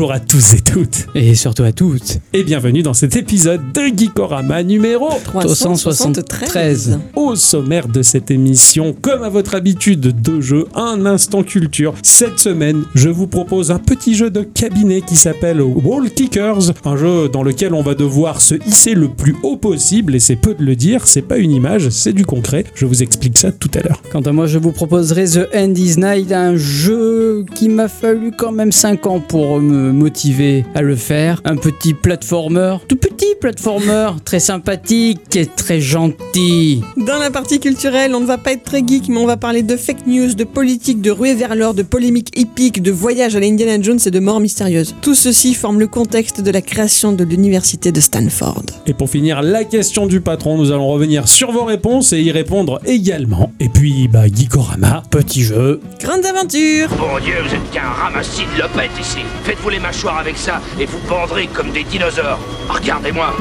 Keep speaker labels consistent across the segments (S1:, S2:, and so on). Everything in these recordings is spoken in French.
S1: Bonjour à tous et toutes.
S2: Et surtout à toutes.
S1: Et bienvenue dans cet épisode de Geekorama numéro
S2: 373.
S1: Au sommaire de cette émission, comme à votre habitude de jeu, un instant culture. Cette semaine, je vous propose un petit jeu de cabinet qui s'appelle Wall Kickers, un jeu dans lequel on va devoir se hisser le plus haut possible, et c'est peu de le dire, c'est pas une image, c'est du concret. Je vous explique ça tout à l'heure.
S2: Quant à moi, je vous proposerai The End is Night, un jeu qui m'a fallu quand même 5 ans pour me motiver à le faire. Un petit platformer, tout petit platformer, très sympathique et très gentil.
S3: Dans la partie culturelle, on ne va pas être très geek, mais on va parler de fake news, de politique, de ruée vers l'or, de polémiques épiques, de voyages à l'Indiana Jones et de morts mystérieuses. Tout ceci forme le contexte de la création de l'université de Stanford.
S1: Et pour finir, la question du patron, nous allons revenir sur vos réponses et y répondre également. Et puis, bah, Geekorama, petit jeu.
S3: Grandes aventures
S4: Bon Dieu, vous êtes qu'un ramassis de lopettes ici. Faites-vous les mâchoires avec ça et vous pendrez comme des dinosaures. Regardez-moi.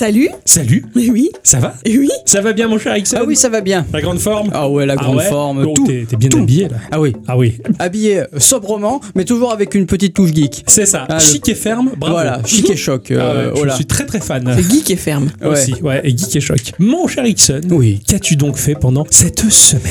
S3: Salut
S1: Salut,
S3: Eh oui
S1: ça va
S3: Eh oui
S1: Ça va bien mon cher Ixon
S2: Ah oui, ça va bien.
S1: La grande forme
S2: Ah ouais, la grande
S1: ouais
S2: forme,
S1: Oh,
S2: tout.
S1: T'es t'es bien
S2: tout.
S1: habillé là.
S2: Ah oui,
S1: Ah oui,
S2: habillé sobrement, mais toujours avec une petite touche geek.
S1: c'est ça.
S2: Ah, le-
S1: Chic et ferme, bravo.
S2: Voilà, chic et choc.
S1: Ah ouais,
S2: euh,
S1: je
S2: voilà.
S1: suis très très fan.
S3: C'est geek et ferme.
S2: Ouais.
S1: Aussi, ouais, et geek et choc. Mon cher Ixon,
S2: Oui.
S1: qu'as-tu donc fait pendant cette semaine?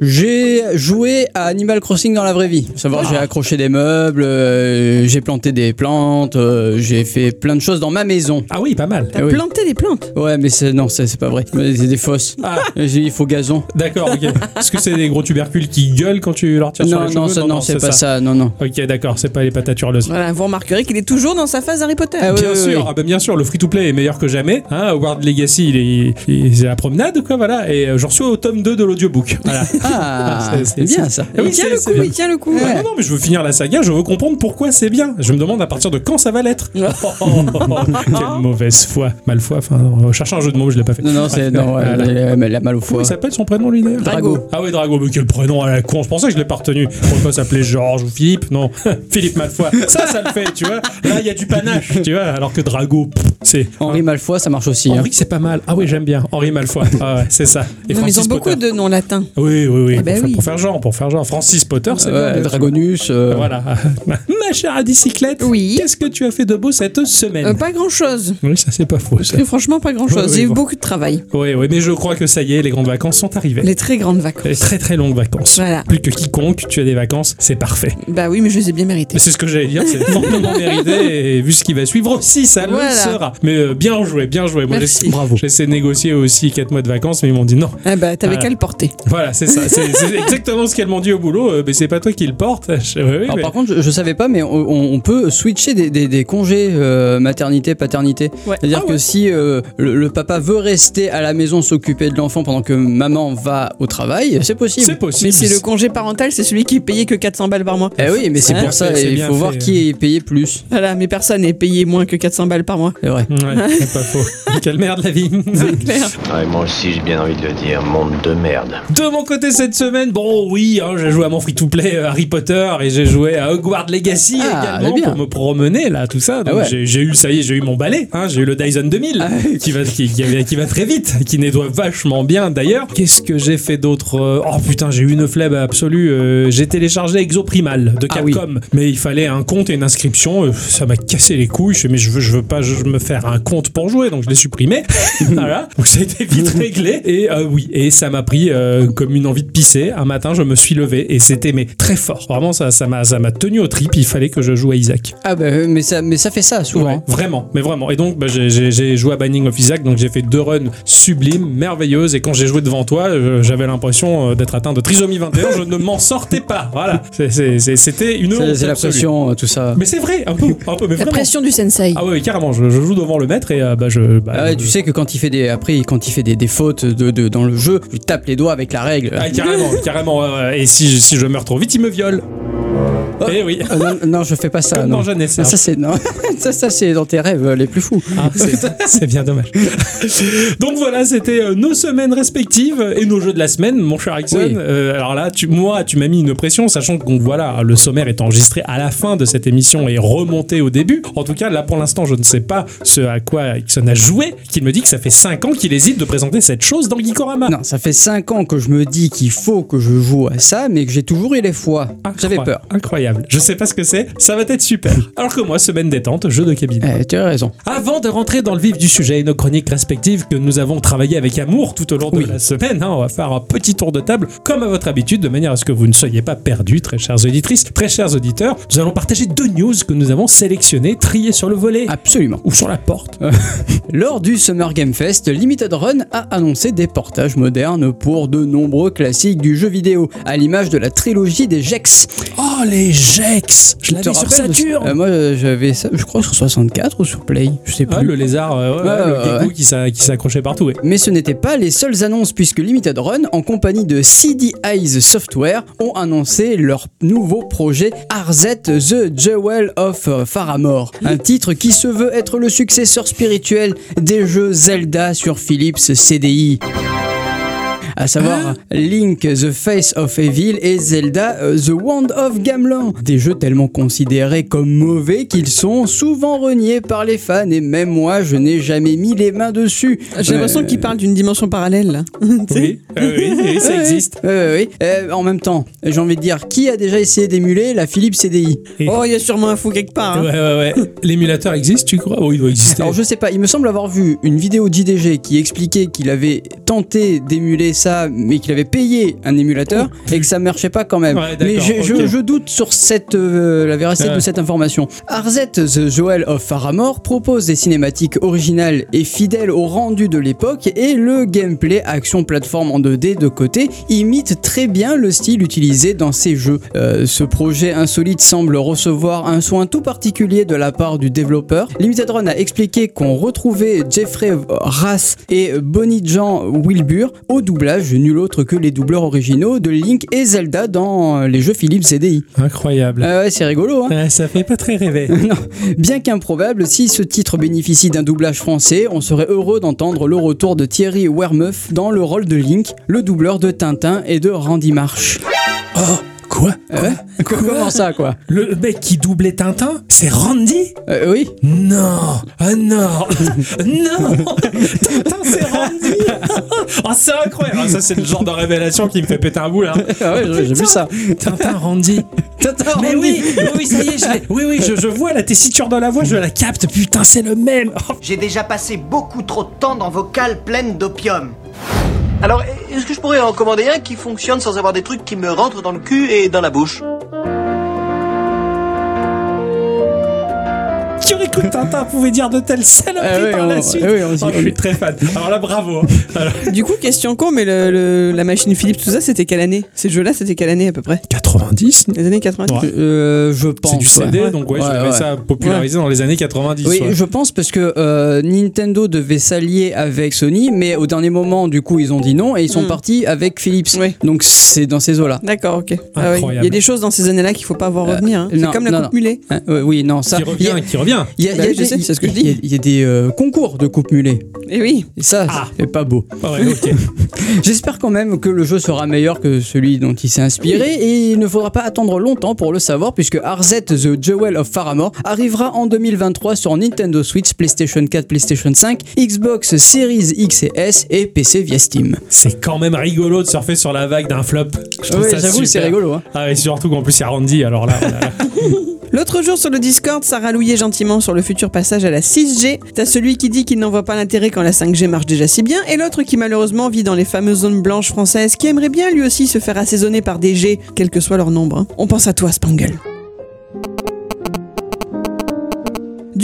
S2: J'ai joué à Animal Crossing dans la vraie vie. Faut savoir,
S1: Ah.
S2: j'ai accroché des meubles, euh, j'ai planté des plantes, euh, j'ai fait plein de choses dans ma maison.
S1: Ah oui, pas mal.
S3: T'as
S2: Eh oui.
S3: planté des plantes
S2: Ouais, mais c'est non, c'est c'est pas vrai. Mais C'est des fausses.
S1: Ah,
S2: J'ai il faut gazon.
S1: d'accord, ok. Est-ce que c'est des gros tubercules qui gueulent quand tu leur tires sur
S2: Non,
S1: les
S2: non,
S1: cheveux
S2: ça, non, c'est pas ça. Non, non.
S1: Ok, d'accord, c'est pas les patates hurleuses.
S3: Voilà, vous remarquerez qu'il est toujours dans sa phase Harry Potter.
S2: Ah
S1: Bien
S2: oui,
S1: sûr,
S2: oui.
S1: ah bah bien sûr, le free-to-play est meilleur que jamais. Hein, Hogwarts Legacy, il est, il est- c'est la promenade, quoi, voilà. Et euh, j'en suis au tome 2 de l'audiobook. Voilà.
S2: Ah,
S1: C'est-
S2: bien ça.
S1: Ah oui,
S3: il tient
S1: c'est-
S3: le
S1: c'est
S3: coup,
S1: bien.
S3: il tient le coup.
S1: Ah non, non, mais je veux finir la saga, je veux comprendre pourquoi c'est bien. Je me demande à partir de quand ça va l'être. Oh, quelle mauvaise foi. Malfoy, enfin, on cherche un jeu de mots, je l'ai pas fait.
S2: Non, non, c'est non, elle, elle a mal au
S1: Comment
S2: foie.
S1: il s'appelle son prénom, lui, d'ailleurs
S3: Drago.
S1: Ah oui, Drago, mais quel prénom à la con. Je pensais que je l'ai pas retenu. On pas s'appeler Georges ou Philippe, non. Philippe Malfoy. Ça, ça le fait, tu vois. Là, il y a du panache, tu vois. Alors que Drago, c'est.
S2: Henri Malfoy, ça marche aussi. hein.
S1: Henri, c'est pas mal. Ah oui, j'aime bien. Henri Malfoy. Ah ouais, c'est ça. Et
S3: Non, mais ils
S1: Francis
S3: ont beaucoup
S1: Potter.
S3: de noms latins.
S1: Oui, oui, oui.
S3: Ah bah
S1: pour, faire-
S3: oui.
S1: pour faire genre, pour faire genre. Francis Potter, c'est bien.
S2: Ouais,
S1: bien.
S2: Dragonus. euh,
S1: Voilà. Ma chère à bicyclette.
S3: Oui.
S1: Qu'est-ce que tu as fait de beau cette semaine?
S3: Euh, pas grand chose.
S1: Oui, ça, c'est pas faux. ça.
S3: Franchement, pas grand chose. J'ai eu
S1: bon.
S3: beaucoup de travail.
S1: Oui, oui, mais je crois que ça y est, les grandes vacances sont arrivées.
S3: Les très grandes
S1: Les
S3: vacances.
S1: très très longues vacances.
S3: Voilà.
S1: Plus que quiconque, tu as des vacances, c'est parfait.
S3: Bah oui, mais je les ai bien méritées.
S1: C'est ce que j'allais dire, c'est fortement mérité et vu ce qui va suivre aussi, ça
S3: Voilà.
S1: le sera. Mais euh, bien joué, bien joué. Moi,
S3: Merci.
S1: j'ai- bravo. J'ai essayé de négocier aussi 4 mois de vacances, mais ils m'ont dit non.
S3: Ah bah, t'avais
S1: Voilà.
S3: qu'à le porter.
S1: Voilà, c'est ça. C'est exactement ce qu'elles m'ont dit au boulot. euh, mais c'est pas toi qui le porte. Je- oui, oui,
S2: Alors,
S1: mais-
S2: par contre, je, je savais pas, mais on, peut switcher des, des- des congés euh, maternité, paternité.
S3: Ouais.
S2: C'est-à-dire
S1: Ah
S2: que
S1: ouais.
S2: Si euh, le, le papa veut rester à la maison s'occuper de l'enfant pendant que maman va au travail, c'est possible.
S1: c'est possible.
S3: Mais c'est le congé parental, c'est celui qui est payé que 400 balles par mois.
S2: Eh oui, mais c'est
S3: Hein
S2: pour ça, il faut voir
S1: fait.
S2: qui est payé plus.
S3: Voilà, mais personne n'est payé moins que 400 balles par mois.
S2: C'est vrai.
S1: Ouais, c'est pas faux. Quelle merde la vie.
S3: C'est clair.
S5: Ouais, moi aussi j'ai bien envie de le dire, monde de merde.
S1: De mon côté cette semaine, bon oui, hein, j'ai joué à mon free-to-play euh, Harry Potter et j'ai joué à Hogwarts Legacy
S2: Ah,
S1: également pour me promener là, tout ça. Donc
S2: Ah ouais.
S1: j'ai eu, ça y est, j'ai eu mon balai. Hein, j'ai eu le Dyson 2000
S2: Ah
S1: qui va qui, qui va- très vite, qui nettoie vachement bien d'ailleurs. Qu'est-ce que j'ai fait d'autre Euh, Oh putain, j'ai eu une flemme absolue. euh, j'ai téléchargé Exoprimal de
S2: Ah oui.
S1: Capcom, mais il fallait un compte et une inscription. euh, ça m'a cassé les couilles. Je mais je veux, je veux pas je- me faire un compte pour jouer, donc je l'ai supprimé. voilà, donc ça a été vite réglé. Et euh, oui, et ça m'a pris euh, comme une envie de pisser. Un matin, je me suis levé et c'était mais très fort. Vraiment, ça, ça m'a, ça m'a tenu au trip. Il fallait que je joue à Isaac.
S2: Ah bah, mais ça, mais ça fait ça souvent.
S1: Ouais, vraiment, mais vraiment. Et donc, bah, j'ai- j'ai j'ai joué à Binding of Isaac, donc j'ai fait deux runs sublimes, merveilleuses. Et quand j'ai joué devant toi, j'avais l'impression euh, d'être atteint de trisomie 21. je ne m'en sortais pas. Voilà, c'était une
S2: C'est
S1: honte
S2: c'est la pression, euh, tout ça.
S1: Mais c'est vrai, un peu, un peu, mais
S3: La
S1: vraiment.
S3: pression du sensei.
S1: Ah ouais, carrément. Je, je joue devant le maître et euh, bah je. Bah,
S2: Ah ouais,
S1: je-
S2: tu sais que quand il fait des après quand il fait des, des fautes de, de- dans le jeu, tu tapes les doigts avec la règle.
S1: Ah, carrément, carrément. Et si, si je meurs trop vite, il me viole. Eh oui.
S2: Euh, non, non, je fais pas ça.
S1: Comme
S2: non.
S1: dans Jeanne et
S2: ça,
S1: Serge.
S2: c'est non. ça, ça c'est dans tes rêves les plus fous.
S1: Ah, c'est- bien dommage. Donc voilà, c'était euh, nos semaines respectives et nos jeux de la semaine, mon cher.
S2: Oui.
S1: Euh, alors là, tu, moi, tu m'as mis une pression, sachant que voilà, le sommaire est enregistré à la fin de cette émission et remonté au début. En tout cas, là pour l'instant, je ne sais pas ce à quoi Ixon a joué, qu'il me dit que ça fait 5 ans qu'il hésite de présenter cette chose dans Geekorama.
S2: Non, ça fait 5 ans que je me dis qu'il faut que je joue à ça, mais que j'ai toujours eu les fois. J'avais peur.
S1: Incroyable. Je sais pas ce que c'est, ça va être super. Alors que moi, semaine détente, jeu de cabinet.
S2: Eh, tu as raison.
S1: Avant de rentrer dans le vif du sujet et nos chroniques respectives que nous avons travaillé avec amour tout au long de
S2: Oui.
S1: la semaine, hein, on va faire un petit tour de table, comme à votre habitude, de manière à ce que vous ne soyez pas perdus, très chères auditrices, très chers auditeurs. Nous allons partager deux news que nous avons sélectionnées, triées sur le volet
S2: Absolument.
S1: ou sur la porte.
S2: Lors du Summer Game Fest, Limited Run a annoncé des portages modernes pour de nombreux classiques du jeu vidéo, à l'image de la trilogie des Jex.
S1: Oh, les Jex Je l'avais sur
S2: rappelles de-
S1: Saturn
S2: Euh, Moi, j'avais ça, je crois, sur 64 ou sur Play, je sais plus.
S1: Ah, le lézard, euh, ouais, ouais,
S2: Ouais,
S1: le
S2: ouais,
S1: geckos
S2: ouais.
S1: qui s'a- qui s'accrochait partout. ouais.
S2: Mais ce n'étaient pas les seules annonces puisque Limited Run, en compagnie de CD Eyes Software, ont annoncé leur nouveau projet RZ The Jewel of Faramore. Un titre qui se veut être le successeur spirituel des jeux Zelda sur Philips CDI. À savoir Link The Face of Evil et Zelda euh, The Wand of Gamelon. Des jeux tellement considérés comme mauvais qu'ils sont souvent reniés par les fans et même moi je n'ai jamais mis les mains dessus.
S3: J'ai l'impression
S2: Euh,
S3: qu'il parle d'une dimension parallèle là.
S1: Oui, euh, oui, oui, ça existe.
S2: Euh, en même temps, j'ai envie de dire, qui a déjà essayé d'émuler la Philips CDI
S3: Oh, il y a sûrement un fou quelque part. hein.
S1: Ouais, ouais, ouais. L'émulateur existe, tu crois? Oh, il doit exister.
S2: Alors je sais pas, il me semble avoir vu une vidéo d'IDG qui expliquait qu'il avait tenté d'émuler ça, mais qu'il avait payé un émulateur et que ça marchait pas quand même.
S1: Ouais,
S2: mais je, je-
S1: ok.
S2: je doute sur cette, euh, la véracité
S1: Ouais.
S2: de cette information. Arzet The Joel of Faramore propose des cinématiques originales et fidèles au rendu de l'époque et le gameplay action plateforme en 2D de côté imite très bien le style utilisé dans ces jeux. Euh, ce projet insolite semble recevoir un soin tout particulier de la part du développeur. Limited Run a expliqué qu'on retrouvait Jeffrey Rass et Bonnie Jean Wilbur au doublage, nul autre que les doubleurs originaux de Link et Zelda dans les jeux Philips CDI.
S1: Incroyable.
S2: Ah ouais, c'est rigolo, hein
S1: Ouais, ça fait pas très rêver.
S2: non. Bien qu'improbable, si ce titre bénéficie d'un doublage français, on serait heureux d'entendre le retour de Thierry Wermeuf dans le rôle de Link, le doubleur de Tintin et de Randy Marsh.
S1: Oh, quoi
S2: Euh, Comment ça, quoi
S1: Le mec qui doublait Tintin, c'est Randy
S2: Euh, Oui
S1: Non Ah non Non Tintin, c'est Randy Ah, c'est incroyable Ah, Ça, c'est le genre de révélation qui me fait péter un boule. Hein.
S2: Ah ouais, j'ai- vu ça.
S1: Tintin, Randy.
S2: Tintin,
S1: Mais
S2: Randy.
S1: oui, oui, oui, ça y est, je. Oui, oui, je, je vois la tessiture dans la voix, je la capte. Putain, c'est le même. Oh,
S6: J'ai déjà passé beaucoup trop de temps dans vos cales pleines d'opium. Alors, est-ce que je pourrais en commander un qui fonctionne sans avoir des trucs qui me rentrent dans le cul et dans la bouche?
S1: Que Tintin pouvait dire de telles saloperies
S2: Ah oui,
S1: par
S2: on-
S1: la suite
S2: ah oui, on-
S1: Oh, Je suis très fan. Alors là, bravo. hein. Alors,
S3: Du coup, question con, mais le, le- la machine Philips, tout ça, c'était quelle année? Ces jeux-là, c'était quelle année à peu près?
S1: 90
S3: Les années 90
S1: Ouais.
S2: Euh, je pense.
S1: C'est du CD,
S2: ouais.
S1: donc ouais, je
S2: Ouais, ouais.
S1: ça popularisé dans les années 90.
S2: Oui,
S1: ouais.
S2: je pense parce que euh, Nintendo devait s'allier avec Sony, mais au dernier moment, du coup, ils ont dit non et ils sont
S3: Mm.
S2: partis avec Philips.
S3: Oui.
S2: Donc c'est dans ces eaux-là.
S3: D'accord, ok. Ah. Il y a des choses dans ces années-là qu'il faut pas voir revenir. hein. C'est comme la
S2: non,
S3: coupe
S2: non.
S3: mulet.
S2: Hein, ouais, oui, non, ça.
S1: Qui revient, qui revient.
S2: il y a- il y a
S3: Bah oui, je
S2: des-
S3: sais, c'est ce que je
S2: il y a-
S3: dis.
S2: Il y a des euh, concours de coupe mulet.
S3: Et oui.
S2: Et ça,
S1: Ah.
S2: c'est pas beau.
S1: Ah ouais.
S2: J'espère quand même que le jeu sera meilleur que celui dont il s'est inspiré et il ne faudra pas attendre longtemps pour le savoir puisque RZ The Jewel of Faramore arrivera en 2023 sur Nintendo Switch, PlayStation 4, PlayStation 5, Xbox Series X et S et PC via Steam.
S1: C'est quand même rigolo de surfer sur la vague d'un flop. Je trouve
S2: Ouais,
S1: ça
S2: j'avoue,
S1: super.
S2: c'est rigolo. Hein.
S1: Ah, et surtout qu'en plus, il y a Randy, alors là. là là.
S3: L'autre jour sur le Discord, ça rallouillait gentiment sur le futur passage à la 6G. T'as celui qui dit qu'il n'en voit pas l'intérêt quand la 5G marche déjà si bien, et l'autre qui malheureusement vit dans les fameuses zones blanches françaises, qui aimerait bien lui aussi se faire assaisonner par des G, quel que soit leur nombre. hein. On pense à toi, Spangle.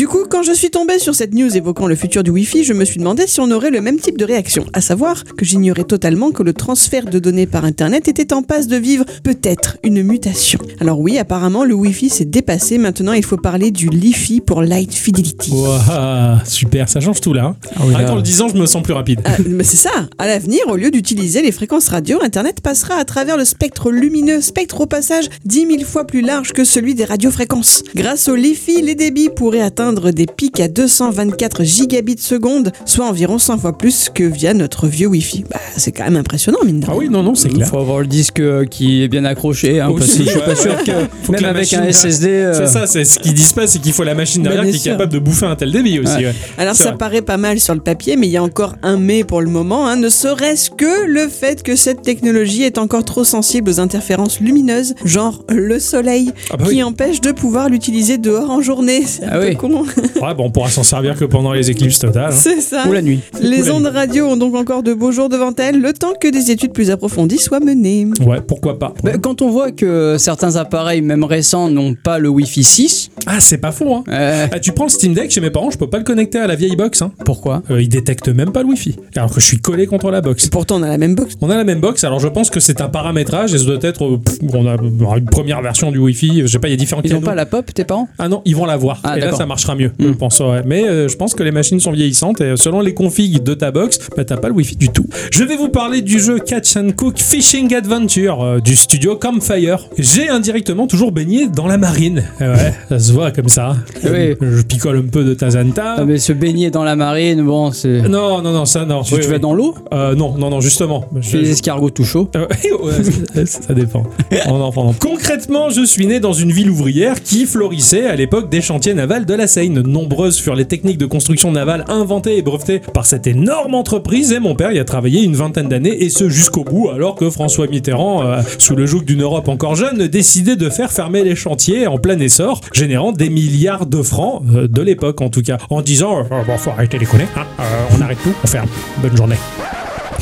S3: Du coup, quand je suis tombée sur cette news évoquant le futur du Wi-Fi, je me suis demandé si on aurait le même type de réaction. À savoir que j'ignorais totalement que le transfert de données par Internet était en passe de vivre peut-être une mutation. Alors oui, apparemment, le Wi-Fi s'est dépassé. Maintenant, il faut parler du Li-Fi pour Light Fidelity.
S1: Ouah, super, ça change tout là. hein.
S2: oui,
S1: Attends,
S2: là.
S1: le 10 ans, je me sens plus rapide.
S3: Ah, mais c'est ça. À l'avenir, au lieu d'utiliser les fréquences radio, Internet passera à travers le spectre lumineux, spectre au passage 10 000 fois plus large que celui des radiofréquences. Grâce au Li-Fi, les débits pourraient atteindre des pics à 224 gigabits seconde, soit environ 100 fois plus que via notre vieux Wi-Fi. Bah, c'est quand même impressionnant, mine de
S1: Ah
S3: rien.
S1: oui, non, non, c'est
S2: Il
S1: clair.
S2: faut avoir le disque euh, qui est bien accroché, hein, parce
S1: Aussi,
S2: que je suis pas sûr que
S1: Faut que
S2: même
S1: la
S2: avec un SSD. euh,
S1: C'est ça, c'est ce qu'ils disent pas, c'est qu'il faut la machine
S3: Bah,
S1: derrière
S3: bien
S1: qui est
S3: sûr.
S1: capable de bouffer un tel débit aussi.
S2: Ouais.
S1: ouais.
S3: Alors
S1: C'est
S3: ça
S1: vrai.
S3: paraît pas mal sur le papier, mais il y a encore un mais pour le moment, hein, ne serait-ce que le fait que cette technologie est encore trop sensible aux interférences lumineuses, genre le soleil,
S1: Ah bah
S3: qui
S1: oui.
S3: empêche de pouvoir l'utiliser dehors en journée. C'est un
S2: Ah
S3: peu
S2: oui.
S3: con.
S1: Ouais, bon, on pourra s'en servir que pendant les éclipses totales. hein.
S3: C'est ça.
S2: Ou la nuit.
S3: Les
S1: Ou la
S3: ondes radio ont donc encore de beaux jours devant elles, le temps que des études plus approfondies soient menées.
S1: Ouais, pourquoi pas.
S2: Bah, quand on voit que certains appareils, même récents, n'ont pas le Wi-Fi 6,
S1: Ah, c'est pas faux, hein.
S2: euh,
S1: Ah, tu prends le Steam Deck chez mes parents, je peux pas le connecter à la vieille box. Hein.
S2: pourquoi?
S1: Euh, il détecte même pas le Wi-Fi. Alors que je suis collé contre la box.
S3: Pourtant, on a la même box.
S1: On a la même box, alors je pense que c'est un paramétrage et ça doit être. euh, pff, on a une première version du Wi-Fi, je sais pas, il y a différents
S2: Ils n'ont pas la pop, tes parents?
S1: Ah non, ils vont l'avoir.
S2: Ah,
S1: et là,
S2: d'accord.
S1: ça marchera mieux, je pense. ouais. Mais euh, je pense que les machines sont vieillissantes et euh, selon les configs de ta box, bah, t'as pas le Wi-Fi du tout. Je vais vous parler du jeu Catch and Cook Fishing Adventure euh, du studio Campfire. J'ai indirectement toujours baigné dans la marine. Ouais, ça se voit comme ça.
S2: Oui.
S1: Je picole un peu de en temps.
S2: Ah, mais se baigner dans la marine, bon, c'est.
S1: Non, non, non, ça non.
S2: Tu,
S1: Oui,
S2: tu
S1: oui.
S2: vas dans l'eau?
S1: Euh, non, non, non, justement. Je-
S2: des escargots tout chauds?
S1: Ouais, ça, dépend. On en prend. Concrètement, je suis né dans une ville ouvrière qui florissait à l'époque des chantiers navals de la Seine. Nombreuses furent les techniques de construction navale inventées et brevetées par cette énorme entreprise et mon père y a travaillé une vingtaine d'années et ce jusqu'au bout alors que François Mitterrand, euh, sous le joug d'une Europe encore jeune, décidait de faire fermer les chantiers en plein essor, générant des milliards de francs euh, de l'époque en tout cas, en disant euh, bon, faut arrêter les conneries, hein, on arrête tout, on ferme. Bonne journée.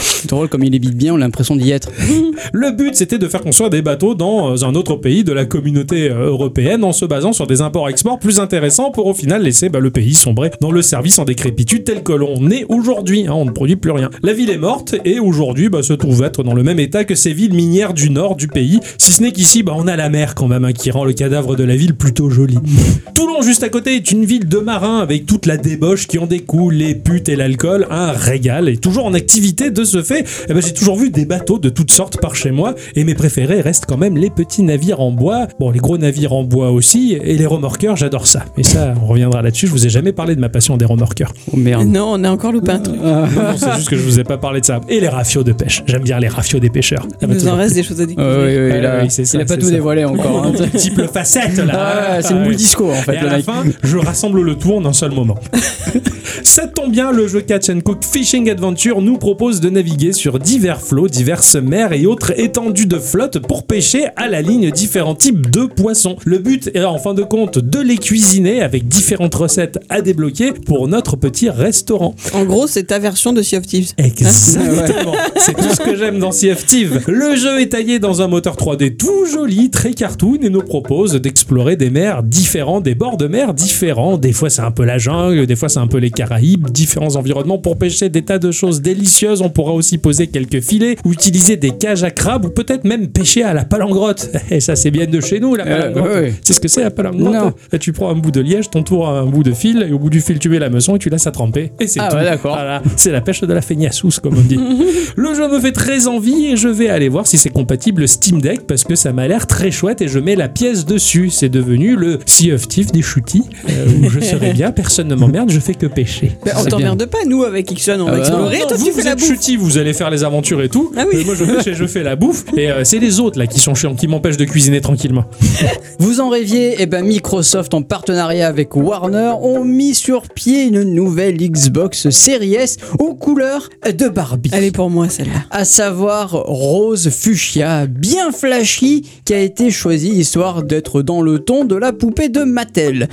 S2: C'est drôle comme il habite bien, on a l'impression d'y être.
S1: Le but, c'était de faire construire des bateaux dans euh, un autre pays de la communauté euh, européenne en se basant sur des imports-exports plus intéressants pour au final laisser bah, le pays sombrer dans le service en décrépitude tel que l'on est aujourd'hui. hein, on ne produit plus rien. La ville est morte et aujourd'hui bah, se trouve être dans le même état que ces villes minières du nord du pays, si ce n'est qu'ici bah, on a la mer quand même hein, qui rend le cadavre de la ville plutôt joli. Toulon, juste à côté, est une ville de marins avec toute la débauche qui en découle, les putes et l'alcool, un régal. Et toujours en activité de ce fait, eh ben, j'ai toujours vu des bateaux de toutes sortes par chez moi. Et mes préférés restent quand même les petits navires en bois, bon, les gros navires en bois aussi, et les remorqueurs, j'adore ça. Et ça, on reviendra là-dessus. Je vous ai jamais parlé de ma passion des remorqueurs.
S2: Oh merde.
S3: Non, on a encore loupé un truc.
S1: Non, non, c'est juste que je vous ai pas parlé de ça. Et les rafios de pêche. J'aime bien les rafios des pêcheurs.
S3: Il nous en reste
S1: plus.
S3: des choses à découvrir.
S2: Euh, oui, oui,
S1: Ouais,
S2: il a,
S1: oui, c'est ça,
S2: il a pas tout
S1: ça.
S2: dévoilé encore. hein.
S1: Multiple facettes là.
S2: Ah, c'est le
S1: Ouais.
S2: moule disco en fait,
S1: Et à la fin, je rassemble le tout en un seul moment. Ça tombe bien, le jeu Catch and Cook Fishing Adventure nous propose de naviguer sur divers flots, diverses mers et autres étendues de flotte pour pêcher à la ligne différents types de poissons. Le but est en fin de compte de les cuisiner avec différentes recettes à débloquer pour notre petit restaurant.
S3: En gros, c'est ta version de Sea of Thieves.
S1: Exactement. C'est tout ce que j'aime dans Sea of Thieves. Le jeu est taillé dans un moteur 3D tout joli, très cartoon et nous propose d'explorer des mers différents, des bords de mer différents. Des fois c'est un peu la jungle, des fois c'est un peu les Caraïbes, différents environnements pour pêcher des tas de choses délicieuses. On pourra aussi poser quelques filets ou utiliser des cages à crabes ou peut-être même pêcher à la palangrotte. Et ça c'est bien de chez nous la
S2: Euh,
S1: palangrotte. C'est ce que c'est la palangrotte
S2: Non.
S1: Et Tu prends un bout de liège, t'entoures un bout de fil et au bout du fil tu mets la meçon et tu laisses à tremper. Et c'est
S2: Ah
S1: tout.
S2: ouais, d'accord.
S1: Voilà, c'est la pêche de la feignassouse, comme on dit. le jeu me fait très envie et je vais aller voir si c'est compatible Steam Deck parce que ça m'a l'air très chouette et je mets la pièce dessus. C'est devenu le Sea of Thieves des shooties euh, où je serai bien, personne ne m'emmerde, je fais que pêcher.
S3: On t'emmerde pas, nous, avec Ixon, on
S2: Ah
S3: va
S2: bah
S3: explorer.
S1: Non,
S3: Toi,
S1: vous,
S3: tu
S1: vous
S3: fais la bouffe.
S1: Vous allez faire les aventures et tout.
S3: Ah oui.
S1: Mais moi je pêche et je fais la bouffe. Et euh, c'est les autres là qui sont chiants, qui m'empêchent de cuisiner tranquillement.
S2: Vous en rêviez Eh ben Microsoft en partenariat avec Warner ont mis sur pied une nouvelle Xbox Series S aux couleurs de Barbie.
S3: Elle est pour moi, celle-là.
S2: à savoir rose fuchsia, bien flashy, qui a été choisi histoire d'être dans le ton de la poupée de Mattel.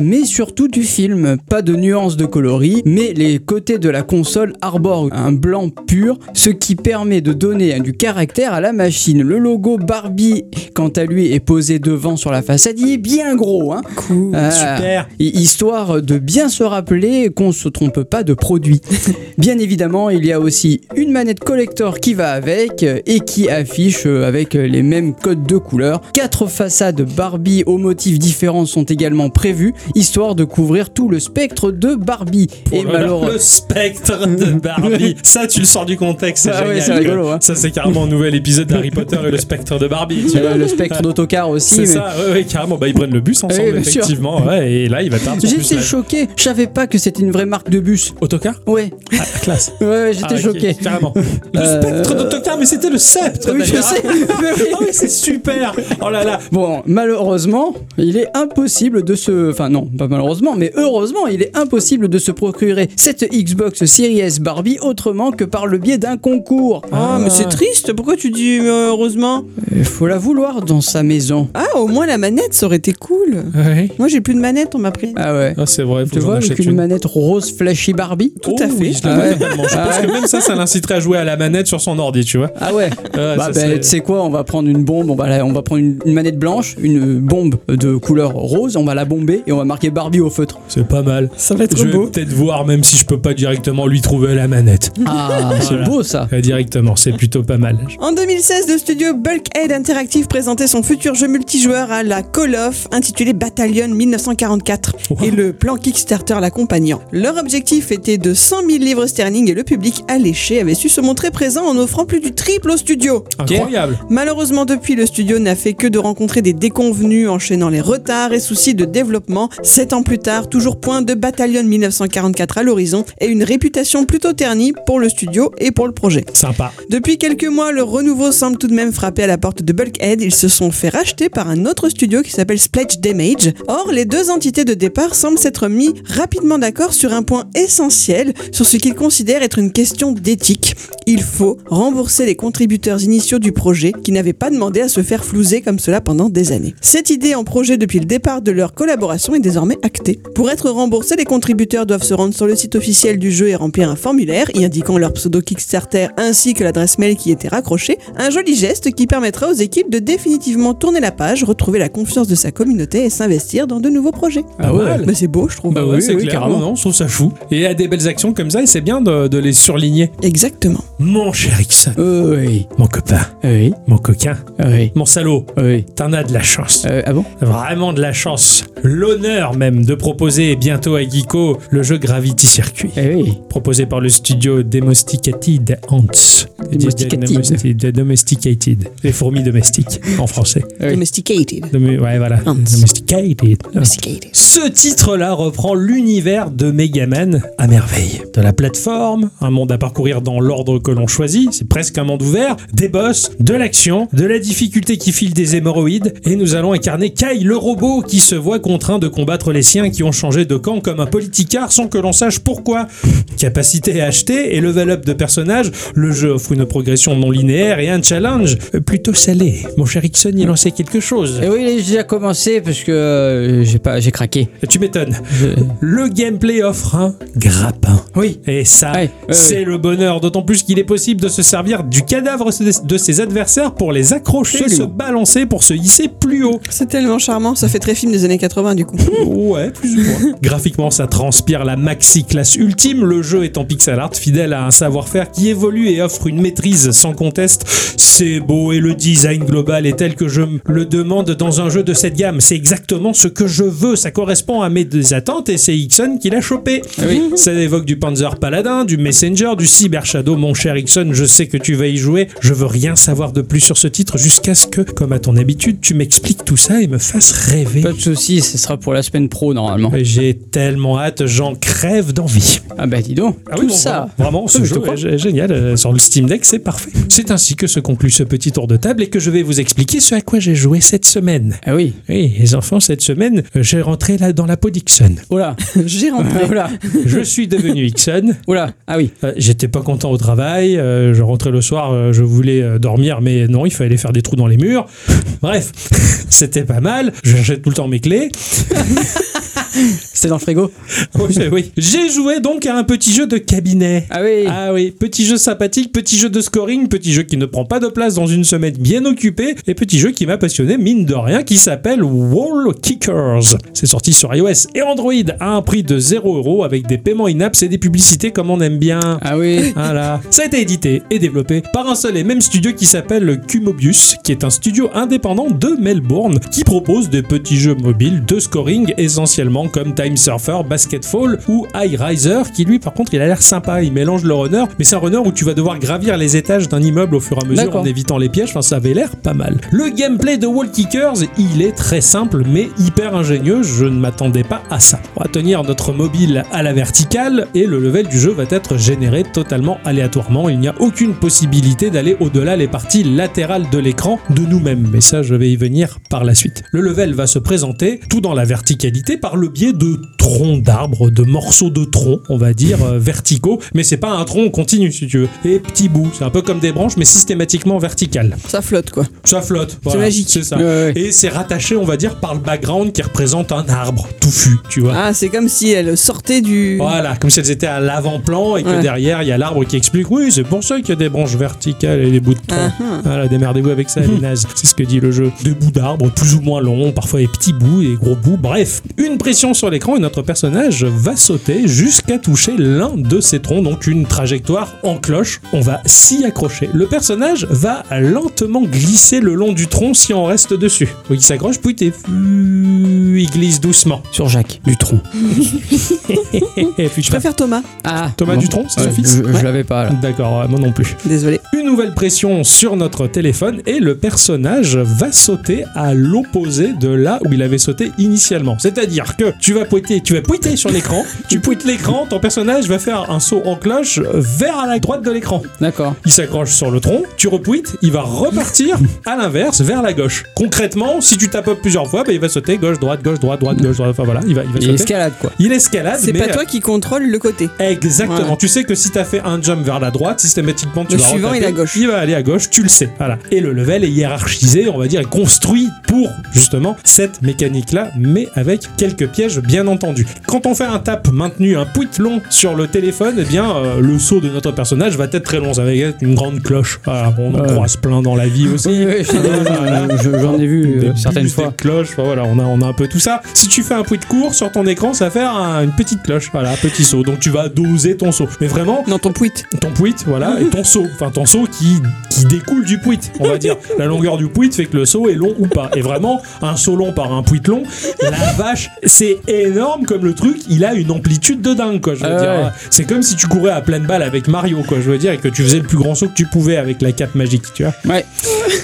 S2: Mais surtout du film. Pas de nuances de coloris, mais les côtés de la console arborent un blanc pur, ce qui permet de donner du caractère à la machine. Le logo Barbie, quant à lui, est posé devant sur la façade. Il est bien gros, hein
S3: Cool.
S2: Euh,
S1: Super.
S2: hi- Histoire de bien se rappeler qu'on se trompe pas de produit. bien évidemment, il y a aussi une manette collector qui va avec euh, et qui affiche euh, avec les mêmes codes de couleurs. Quatre façades Barbie aux motifs différents sont également prévues, histoire de couvrir tout le spectre de Barbie. et
S1: Pour
S2: malheureusement.
S1: Le spectre de Barbie. ça, tu le sors du contexte. C'est
S2: Ah ouais, c'est rigolo, hein.
S1: Ça, c'est carrément un nouvel épisode d'Harry Potter et le spectre de Barbie. Tu vois.
S2: Le spectre d'autocar aussi.
S1: C'est
S2: mais-
S1: ça, ouais, ouais, carrément. Bah, ils prennent le bus ensemble, effectivement. Ouais, et là, il va perdre.
S2: J'étais choqué, je savais pas que c'était une vraie marque de bus.
S1: Autocar?
S2: Ouais,
S1: Ah, classe.
S2: ouais, ouais, j'étais
S1: Ah,
S2: choqué.
S1: Carrément. Le
S2: Euh,
S1: spectre d'autocar, mais c'était le sceptre.
S2: Oui, je sais. oui.
S1: Oui, c'est super. Oh là là.
S2: Bon, malheureusement, il est impossible de se. Enfin, non, pas malheureusement, mais heureusement, il est impossible de se procurer cette Xbox Series S Barbie autrement que par le biais d'un concours.
S3: Ah, mais c'est triste. Pourquoi tu dis euh, heureusement?
S2: Il faut la vouloir dans sa maison.
S3: Ah, au moins la manette, ça aurait été cool.
S1: Ouais.
S3: Moi, j'ai plus de manette, on m'a pris.
S2: Ah ouais.
S1: Ah, c'est vrai. faut
S2: tu
S1: que j'en
S2: vois,
S1: achète
S2: avec une
S1: une.
S2: manette rose flashy Barbie.
S3: Tout à
S1: Oh
S3: fait.
S1: oui, je
S2: Ah
S1: pas
S2: ouais.
S1: totalement. Je
S2: Ah
S1: pense
S2: ouais.
S1: que même ça, ça l'inciterait à jouer à la manette sur son ordi, tu vois.
S2: Ah ouais.
S1: Ouais,
S2: bah,
S1: ça
S2: ben,
S1: serait-
S2: tu sais quoi, on va prendre une bombe, on va, la- on va prendre une, une manette blanche, une bombe de couleur rose, on va la bomber et on va marquer Barbie au feutre.
S1: C'est pas mal.
S3: Ça va être
S1: Je vais
S3: beau.
S1: peut-être voir, même si je peux pas directement lui trouver la manette.
S2: Ah, c'est
S1: Voilà.
S2: beau ça.
S1: Euh, Directement, c'est plutôt pas mal.
S3: En 2016, le studio Bulkhead Interactive présentait son futur jeu multijoueur à la Call of intitulé Battalion 1944 et le plan Kickstarter l'accompagnant. Leur objectif était de 100 000 livres sterling et le public alléché avait su se montrer présent en offrant plus du triple au studio.
S1: Incroyable.
S3: Malheureusement, depuis, le studio n'a fait que de rencontrer des déconvenus, enchaînant les retards et soucis de développement. Sept ans plus tard, toujours point de Battalion 1944 à l'horizon et une réputation plutôt ternie pour le studio et pour le projet.
S1: Sympa.
S3: Depuis quelques mois, le renouveau semble tout de même frapper à la porte de Bulkhead. Ils se sont fait racheter par un autre studio qui s'appelle Spledge Damage. Or, les deux entités de départ semblent s'être mis rapidement d'accord sur un point essentiel, sur ce qu'ils considèrent être une question d'éthique. Il faut rembourser les contributeurs initiaux du projet qui n'avaient pas demandé à se faire flouser comme cela pendant des années. Cette idée en projet depuis le départ de leur collaboration est désormais actée. Pour être remboursés, les contributeurs doivent se rendre sur le site officiel du jeu et remplir un formulaire y indiquant leur pseudo Kickstarter ainsi que l'adresse mail qui était raccrochée. Un joli geste qui permettra aux équipes de définitivement tourner la page, retrouver la confiance de sa communauté et s'investir dans de nouveaux projets.
S1: Ah ouais.
S3: Mais c'est beau, je trouve.
S1: Bah ouais, c'est clair.
S2: carrément.
S1: Non, je trouve ça fou. Et il y a des belles actions comme ça, et c'est bien de, de les surligner.
S3: Exactement.
S1: Mon cher Ixon,
S2: Oui,
S1: mon copain,
S2: oui,
S1: mon coquin,
S2: oui,
S1: mon salaud,
S2: oui.
S1: t'en as de la chance.
S2: Euh, ah bon?
S1: Vraiment de la chance. L'honneur même de proposer bientôt à Geeko le jeu Gravity Circuit.
S2: Eh oui.
S1: Proposé par le studio Domesticated Ants.
S2: Domesticated.
S1: Les fourmis domestiques en français.
S2: Oui.
S3: Domesticated.
S1: Domi- ouais, voilà.
S3: Ants.
S1: Domesticated.
S3: Domesticated.
S1: Ce titre-là reprend l'univers de Megaman à merveille. De la plateforme, un monde à parcourir dans l'ordre que l'on choisit, c'est presque un monde ouvert, des boss, de l'action, de la difficulté qui file des hémorroïdes, et nous allons incarner Kai le robot qui se voit contraint de combattre les siens qui ont changé de camp comme un politicard sans que l'on sache pourquoi. Capacité à acheter et level up de personnage, le jeu offre une progression non linéaire et un challenge plutôt salé. Mon cher Ixon, il en sait quelque chose.
S2: Eh oui, j'ai déjà commencé parce que euh, j'ai pas, j'ai craqué.
S1: Tu m'étonnes. Le gameplay offre un grappin.
S2: Oui.
S1: Et ça,
S2: Ouais, ouais,
S1: c'est le bonheur, d'autant plus qu'il est possible de se servir du cadavre de ses adversaires pour les accrocher,
S2: Absolument.
S1: se balancer, pour se hisser plus haut.
S3: C'est tellement charmant, ça fait très film des années 80 du coup.
S1: Ouais, plus ou moins. Graphiquement, ça transpire la maxi classe ultime. Le jeu est en pixel art, fidèle à un savoir-faire qui évolue et offre une maîtrise sans conteste. C'est beau et le design global est tel que je me le demande dans un jeu de cette gamme. C'est exactement ce que je veux. Ça correspond à mes attentes et c'est Ixon qui l'a chopé. Ça évoque du Panzer Paladin, du Messenger, du Cyber Shadow. Mon cher Ixon, je sais que tu vas y jouer. Je veux rien savoir de plus sur ce titre jusqu'à ce que, comme à ton habitude, tu m'expliques tout ça et me fasses rêver.
S2: Pas de soucis, ce sera pour la semaine pro normalement.
S1: J'ai tellement hâte, j'en crève d'envie.
S2: Ah bah dis donc,
S1: Ah oui,
S2: tout
S1: bon,
S2: ça.
S1: Vraiment, ce
S2: Oui,
S1: jeu est génial. euh, Sur le Steam Deck, c'est parfait. C'est ainsi que se conclut ce petit tour de table et que je vais vous expliquer ce à quoi j'ai joué cette semaine.
S2: Ah oui.
S1: Oui, les enfants, cette semaine, euh, j'ai rentré là dans la peau d'Ixon.
S2: Oula.
S3: J'ai rentré.
S2: Oula.
S1: Je suis devenu Ixon.
S2: Oula. Ah oui.
S1: Euh, J'étais pas content au travail. je rentrais le soir, je voulais dormir, mais non, il fallait faire des trous dans les murs. Bref, c'était pas mal. Je tout le temps mes clés.
S2: C'était dans le frigo.
S1: Oui, oui. J'ai joué donc à un petit jeu de cabinet.
S2: Ah oui.
S1: Ah oui, petit jeu sympathique, petit jeu de scoring, petit jeu qui ne prend pas de place dans une semaine bien occupée, et petit jeu qui m'a passionné, mine de rien, qui s'appelle Wall Kickers. C'est sorti sur iOS et Android à un prix de 0 euros avec des paiements in-apps et des publicités comme on aime bien.
S2: Ah oui.
S1: Voilà. Ça a été édité et développé par un seul et même studio qui s'appelle Cumobius, qui est un studio indépendant de Melbourne qui propose des petits jeux mobiles de scoring essentiellement comme Time Surfer, Basketball ou High Riser, qui lui par contre il a l'air sympa. Il mélange le runner, mais c'est un runner où tu vas devoir gravir les étages d'un immeuble au fur et à mesure en évitant les pièges. Enfin, ça avait l'air pas mal. Le gameplay de Wall Kickers, il est très simple mais hyper ingénieux. Je ne m'attendais pas à ça. On va tenir notre mobile à la verticale et le level du jeu va être généré totalement aléatoirement. Il n'y a aucune possibilité d'aller au-delà les parties latérales de l'écran de nous-mêmes. Mais ça, je vais y venir par la suite. Le level va se présenter tout dans la verticalité par le biais de troncs d'arbres, de morceaux de troncs, on va dire, euh, verticaux. Mais c'est pas un tronc continu, si tu veux. Et petits bouts. C'est un peu comme des branches, mais systématiquement verticales.
S3: Ça flotte quoi.
S1: Ça flotte. voilà,
S3: magique.
S1: C'est ça.
S2: Ouais, ouais.
S1: Et c'est rattaché, on va dire, par le background qui représente un arbre touffu, tu vois.
S3: Ah, c'est comme si elle sortait du.
S1: Voilà, comme si elles étaient à l'avant-plan et que
S3: Ouais.
S1: derrière il y a l'arbre qui explique oui, c'est pour ça qu'il y a des branches verticales et des bouts de tronc.
S3: Ah, ah.
S1: Voilà, démerdez-vous avec ça, les nazes. C'est ce que dit le jeu. Des bouts d'arbres plus ou moins longs, parfois des petits bouts et des gros bouts. Bref, une pression sur l'écran et notre personnage va sauter jusqu'à toucher l'un de ces troncs, donc une trajectoire en cloche. On va s'y accrocher. Le personnage va lentement glisser le long du tronc si on reste dessus. Donc il s'accroche, puis t'es- il glisse doucement.
S2: Sur Jacques Dutronc.
S1: Et puis
S3: Je préfère Thomas.
S2: Ah.
S1: Thomas
S2: bon.
S1: Dutronc, c'est
S2: Ouais,
S1: son fils
S2: Je, je l'avais pas là.
S1: D'accord, moi non plus.
S3: Désolé.
S1: Une nouvelle pression sur notre téléphone et le personnage va sauter à l'opposé de là où il avait sauté initialement. C'est-à-dire que tu vas pointer, tu vas pointer sur l'écran, tu pointes l'écran, ton personnage va faire un saut en cloche vers la droite de l'écran.
S2: D'accord.
S1: Il s'accroche sur le tronc, tu repointes, il va repartir à l'inverse vers la gauche. Concrètement, si tu tapes plusieurs fois, bah, il va sauter gauche, droite, gauche, droite, droite, gauche, droite. Enfin voilà, il va, il va
S2: Il
S1: sauter.
S2: escalade quoi.
S1: Il escalade,
S3: C'est pas toi qui contrôle le côté.
S1: Exactement. Tu sais que si t'as fait un jump vers la droite, systématiquement tu
S3: Le
S1: vas
S3: suivant,
S1: retaper,
S3: il est à gauche.
S1: Il va aller à gauche, tu le sais. Voilà. Et le level est hiérarchisé, on va dire, est construit pour justement cette mécanique-là, mais avec quelques pièges, bien entendu. Quand on fait un tap maintenu, un pouit long sur le téléphone, eh bien, euh, le saut de notre personnage va être très long. Ça va être une grande cloche. Voilà, on en croise plein dans la vie aussi.
S2: Oui, oui, je- je- j'en ai vu
S1: Des
S2: euh, certaines
S1: bus,
S2: fois.
S1: Des cloches, enfin, voilà, on a, on a un peu tout ça. Si tu fais un pouit de court sur ton écran, ça va faire un- une petite cloche, voilà, un petit saut. Donc tu vas doser ton saut. Mais vraiment,
S3: Dans ton pouit.
S1: ton pouit, voilà, et ton saut. Enfin, ton saut qui, qui découle du pouit, on va dire. La longueur du pouit fait que le saut est long ou pas. Et vraiment, un saut long par un pouit long, la vache, c'est énorme comme le truc, il a une amplitude de dingue, quoi. Je veux
S2: Ah
S1: dire,
S2: ouais.
S1: c'est comme si tu courais à pleine balle avec Mario, quoi. Je veux dire, et que tu faisais le plus grand saut que tu pouvais avec la cape magique, tu vois.
S2: Ouais.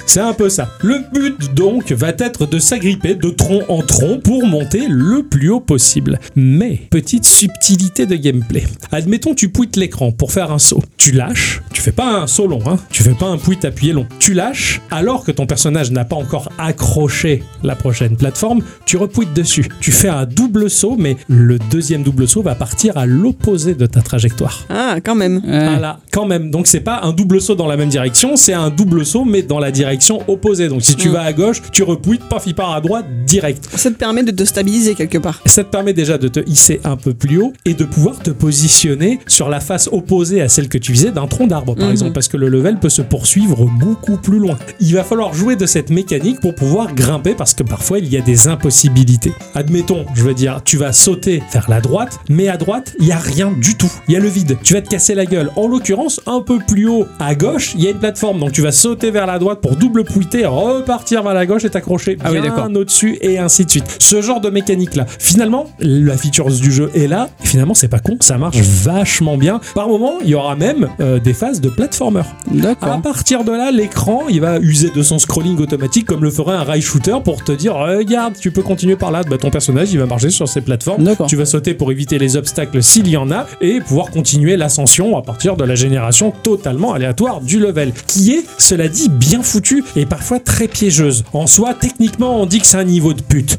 S1: C'est un peu ça. Le but donc va être de s'agripper de tronc en tronc pour monter le plus haut possible. Mais, petite subtilité de gameplay. Admettons tu pouites l'écran pour faire un saut. Tu lâches, tu fais pas un saut long, hein. Tu fais pas un pouit appuyé long. Tu lâches alors que ton personnage n'a pas encore accroché la prochaine plateforme, tu repouites dessus. Tu fais un double saut, mais le deuxième double saut va partir à l'opposé de ta trajectoire.
S3: Ah, quand même.
S2: Ouais.
S1: Voilà, quand même. Donc c'est pas un double saut dans la même direction, c'est un double saut mais dans la direction opposée. Donc si tu
S3: Mm.
S1: vas à gauche, tu repouites, paf, il part à droite direct.
S3: Ça te permet de te stabiliser quelque part.
S1: Ça te permet déjà de te hisser un peu plus haut et de pouvoir te positionner sur la face opposée à celle que tu visais d'un tronc d'arbre par
S3: Mhm.
S1: exemple parce que le level peut se poursuivre beaucoup plus loin. Il va falloir jouer de cette mécanique pour pouvoir grimper parce que parfois il y a des impossibilités. Admettons, je veux dire, tu vas sauter vers la droite, mais à droite, il y a rien du tout. Il y a le vide. Tu vas te casser la gueule. En l'occurrence, un peu plus haut à gauche, il y a une plateforme. Donc tu vas sauter vers la droite pour double pouiter, repartir vers la gauche et t'accrocher
S2: Ah oui,
S1: bien
S2: d'accord.
S1: au-dessus et ainsi de suite. Ce genre de mécanique là. Finalement, la features du jeu est là. Et finalement, c'est pas con. Ça marche vachement bien. Par moment, il y aura même euh, des phases de platformer. À
S2: D'accord.
S1: partir de là, l'écran, il va user de son scrolling automatique comme le ferait un rail shooter pour te dire regarde, tu peux continuer par là. Bah, ton personnage, il va marcher sur ces plateformes. Tu vas sauter pour éviter les obstacles s'il y en a et pouvoir continuer l'ascension à partir de la génération totalement aléatoire du level, qui est, cela dit, bien foutu et parfois très piégeuse. En soi, techniquement, on dit que c'est un niveau de pute.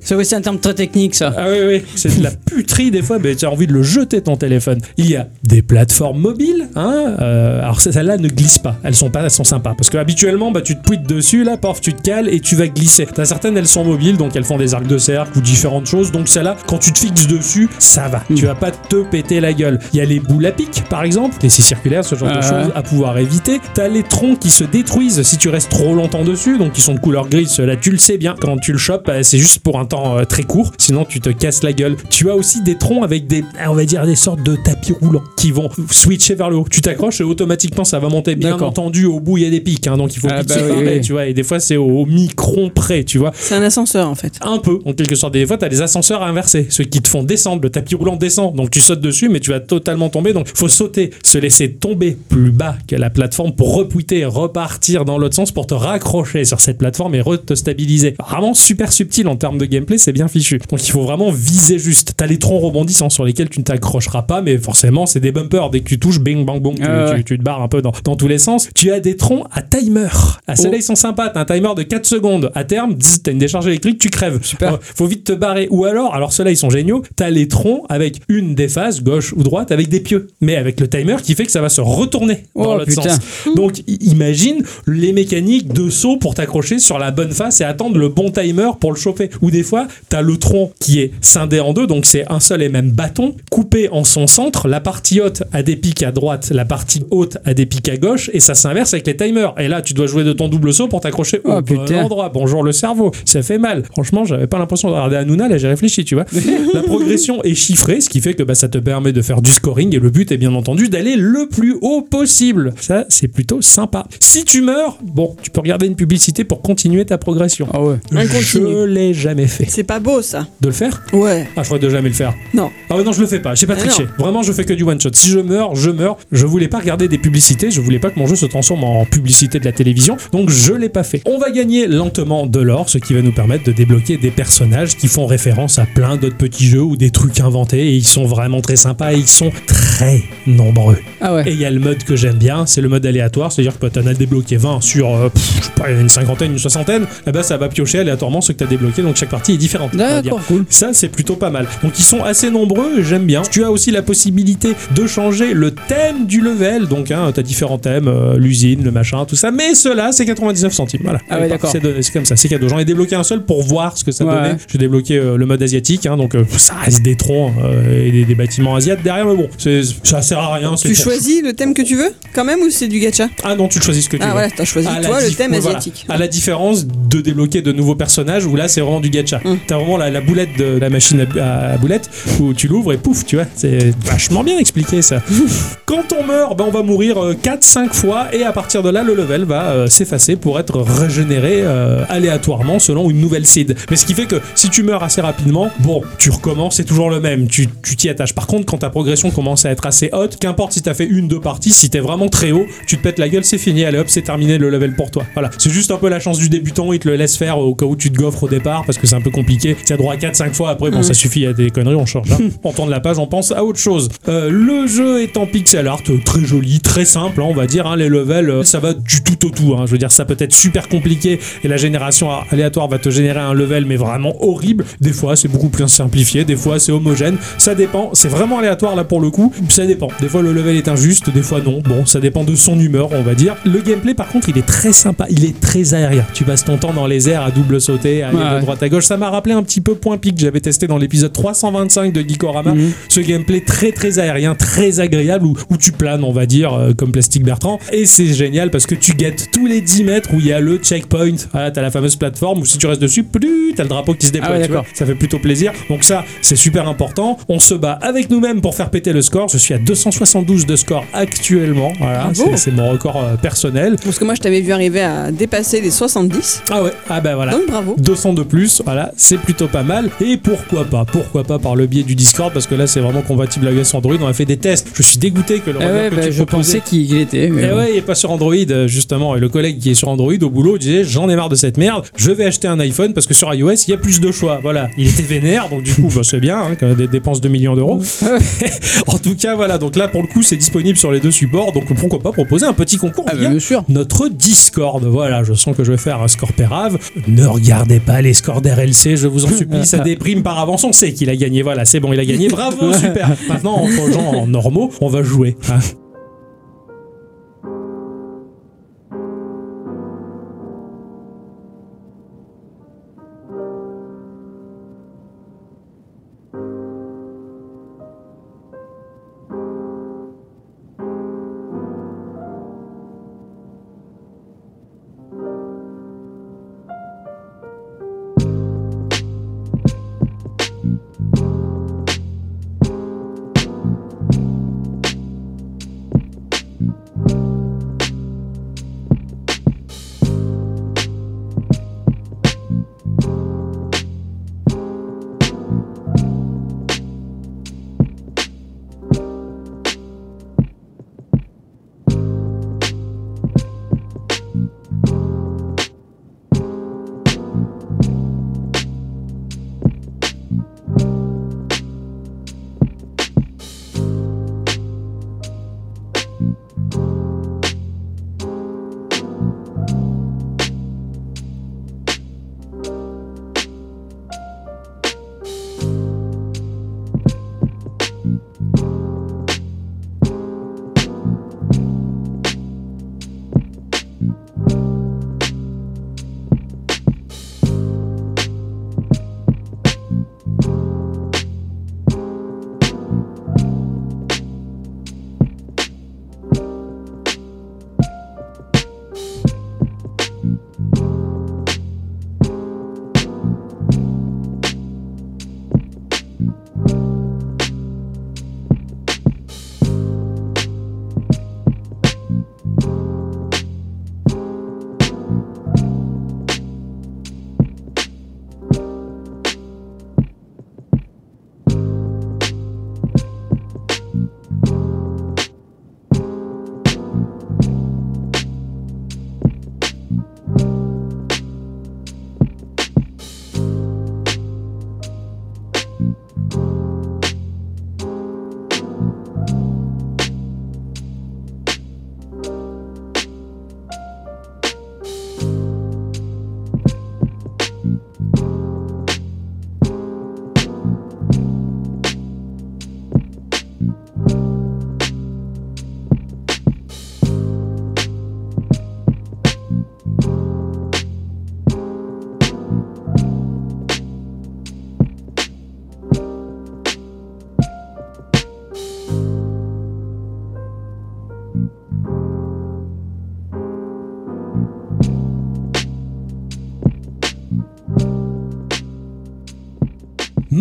S2: Ça oui, c'est un terme très technique, ça.
S1: Ah oui, oui, c'est de la puterie des fois, mais tu as envie de le jeter ton téléphone. Il y a des plateformes mobiles, hein. euh, alors celles-là ne glissent pas, elles sont pas, elles sont sympas, parce que habituellement, bah tu te pouites dessus, là, paf, tu te cales et tu vas glisser. T'as certaines, elles sont mobiles, donc elles font des arcs de cercle ou différentes choses, donc celle-là, quand tu te fixes dessus, ça va. Tu vas pas te péter la gueule. Il y a les boules à pic, par exemple, les scies circulaires, ce genre de choses
S2: ouais.
S1: à pouvoir éviter. T'as les troncs qui se détruisent si tu restes trop longtemps dessus, donc qui sont de couleur grise. Cela, tu le sais bien. Quand tu le chopes, euh, c'est juste pour un temps euh, très court, sinon tu te casses la gueule. Tu as aussi des troncs avec des, ah, on va dire, des sortes de tapis roulants qui vont switcher vers le haut. Tu t'accroches et automatiquement ça va monter. Bien entendu, au bout il y a des pics, hein, donc il faut
S2: Ah,
S1: piquer
S2: bah oui,
S1: là,
S2: oui.
S1: tu vois. Et des fois c'est au, au micron près, tu vois.
S3: C'est un ascenseur en fait.
S1: Un peu, en quelque sorte. Des fois, tu as des ascenseurs inversés, ceux qui te font descendre. Le tapis roulant descend, donc tu sautes dessus, mais tu vas totalement tomber. Donc, faut sauter, se laisser tomber plus bas que la plateforme pour repouiter et repartir dans l'autre sens pour te raccrocher sur cette plateforme et re te stabiliser. Vraiment super subtil en termes de gameplay, c'est bien fichu. Donc, il faut vraiment viser juste. T'as les troncs rebondissants sur lesquels tu ne t'accrocheras pas, mais forcément, c'est des bumpers. Dès que tu touches, bing, bang, boom, tu,
S2: Ah ouais.
S1: tu- tu te barres un peu dans, dans tous les sens. Tu as des troncs à timer. Ah, ceux-là,
S2: Oh.
S1: ils sont sympas. T'as un timer de 4 secondes. À terme, t'as une décharge électrique, tu crèves.
S2: Super.
S1: Euh, faut vite te barrer. Ou alors, alors ceux-là, ils sont géniaux. T'as les troncs avec une des phases, gauche ou droite, avec des pieux. Mais avec le timer qui fait que ça va se retourner dans
S2: Oh,
S1: l'autre sens. Donc, imagine les mécaniques de saut pour t'accrocher sur la bonne face et attendre le bon timer pour le chauffer. Ou des fois, t'as le tronc qui est scindé en deux, donc c'est un seul et même bâton, coupé en son centre. La partie haute a des pics à droite, la partie haute a des pics à gauche, et ça s'inverse avec les timers. Et là, tu dois jouer de ton double saut pour t'accrocher
S2: Oh,
S1: au bon endroit. Bonjour le cerveau, ça fait mal. Franchement, j'avais pas l'impression de regarder Hanouna, là j'ai réfléchi, tu vois. la progression est chiffrée, ce qui fait que bah, ça te permet de faire du scoring, et le but est bien entendu d'aller le plus haut possible. Ça, c'est plutôt sympa. Si tu meurs, bon, tu peux regarder une publicité pour continuer ta progression.
S2: Ah ouais.
S3: Un
S1: Je l'ai jamais fait.
S3: C'est pas beau ça.
S1: De le faire?
S3: Ouais.
S1: Ah, je crois de jamais le faire.
S3: Non.
S1: Ah ouais, non, je le fais pas. J'ai pas
S3: Ah
S1: triché. Vraiment, je fais que du one shot. Si je meurs, je meurs. Je voulais pas regarder des publicités. Je voulais pas que mon jeu se transforme en publicité de la télévision. Donc, je l'ai pas fait. On va gagner lentement de l'or, ce qui va nous permettre de débloquer des personnages qui font référence à plein d'autres petits jeux ou des trucs inventés. Et ils sont vraiment très sympas et ils sont très nombreux.
S2: Ah ouais.
S1: Et il y a le mode que j'aime bien, c'est le mode aléatoire, c'est-à-dire que tu en as débloqué 20 sur, euh, pff, je sais pas, une cinquantaine, une soixantaine, et ben ça va piocher aléatoirement ce que tu as débloqué, donc chaque partie est différente.
S2: D'accord, cool.
S1: Ça, c'est plutôt pas mal. Donc, ils sont assez nombreux, j'aime bien. Tu as aussi la possibilité de changer le thème du level. Donc, hein, tu as différents thèmes, euh, l'usine, le machin, tout ça. Mais cela, c'est 99 centimes. Voilà.
S2: Ah ouais, d'accord.
S1: C'est comme ça, c'est cadeau. J'en ai débloqué un seul pour voir ce que ça
S2: Ouais.
S1: Donnait. J'ai débloqué euh, le mode asiatique, hein, donc euh, ça reste des troncs euh, et des, des bâtiments asiatiques derrière, mais bon, c'est- ça sert à rien. c'est
S3: Tu choisis le thème que tu veux quand même ou c'est du gacha?
S1: Ah non, tu choisis ce que tu
S3: Ah
S1: veux.
S3: voilà, t'as choisi
S1: À la
S3: toi le thème
S1: ouais, voilà.
S3: asiatique.
S1: À la différence de débloquer de nouveaux personnages où là c'est vraiment du gacha.
S3: Hum.
S1: T'as vraiment la, la boulette de la machine à, à boulettes où tu l'ouvres et pouf, tu vois. C'est vachement bien expliqué ça. Quand on meurt, ben, on va mourir 4-5 fois et à partir de là, le level va euh, s'effacer pour être régénéré euh, aléatoirement selon une nouvelle seed. Mais ce qui fait que si tu meurs assez rapidement, bon, tu recommences, c'est toujours le même. Tu t'y attaches. Par contre, quand ta progression commence à être assez haute, qu'importe si t'as fait une, deux parties, si t'es vraiment très haut, tu te pètes la gueule, c'est fini. Allez hop, c'est terminé le level pour toi. Voilà. C'est juste un peu la chance du débutant, il te le laisse faire au cas où tu te gaufres au départ parce que c'est un peu compliqué. As droit à 4-5 fois après, bon, ça suffit à des conneries, on change. hein. on tourne la page, on pense à autre chose. Euh, le jeu est en pixel art, très joli, très simple, hein, on va dire. hein, les levels, euh, ça va du tout au tout. hein. Je veux dire, ça peut être super compliqué et la génération aléatoire va te générer un level, mais vraiment horrible. Des fois, c'est beaucoup plus simplifié, des fois, c'est homogène. Ça dépend. C'est vraiment aléatoire là pour le coup. Ça dépend. Des fois, le level est injuste, des fois, non. Bon, ça dépend de son humeur, on va dire. Le gameplay, par contre, il est très sympa. Il est très aérien. Tu passes ton temps dans les airs à double sauter, à aller
S2: Ouais.
S1: de droite à gauche. Ça m'a rappelé un petit peu Point Pic que j'avais testé dans l'épisode 325 de Geekorama.
S2: Mhm.
S1: Ce gameplay très très aérien, très agréable où, où tu planes, on va dire, euh, comme Plastique Bertrand. Et c'est génial parce que tu guettes tous les 10 mètres où il y a le checkpoint. Voilà, t'as la fameuse plateforme où si tu restes dessus, plus t'as le drapeau qui se déploie.
S2: Ah ouais,
S1: tu vois.
S2: d'accord.
S1: ça fait plutôt plaisir. Donc ça, c'est super important. On se bat avec nous-mêmes pour faire péter le score. Je suis à 272 de score actuellement. Voilà,
S3: Bravo.
S1: c'est- mon record euh, personnel.
S3: Parce que moi je t'avais vu arriver à dépasser les 70.
S1: Ah ouais, ah bah voilà.
S3: Donc bravo.
S1: 200 de plus, voilà, c'est plutôt pas mal. Et pourquoi pas Pourquoi pas par le biais du Discord Parce que là, c'est vraiment compatible avec Android. On a fait des tests. Je suis dégoûté que le
S2: Ah ouais,
S1: que
S2: bah,
S1: tu
S2: je
S1: proposais-
S2: pensais qu'il était. mais
S1: Eh ouais, il est pas sur Android euh, justement. Et le collègue qui est sur Android au boulot disait j'en ai marre de cette merde. Je vais acheter un iPhone parce que sur iOS il y a plus de choix. Voilà, il était vénère donc du coup bah, c'est bien hein, quand des dépenses de millions d'euros. en tout cas voilà. Donc là pour le coup c'est disponible sur les deux supports, donc pourquoi pas proposer un petit concours
S2: Ah, bah,
S1: via
S2: bien sûr.
S1: notre Discord. Voilà, je sens que je vais faire un score pérave. Ne regardez pas les scores d'RLC, je vous en supplie, ça déprime par avance. On sait qu'il a gagné. Voilà, c'est bon, il a gagné. Bravo, super. Maintenant, entre gens normaux, on va jouer. hein.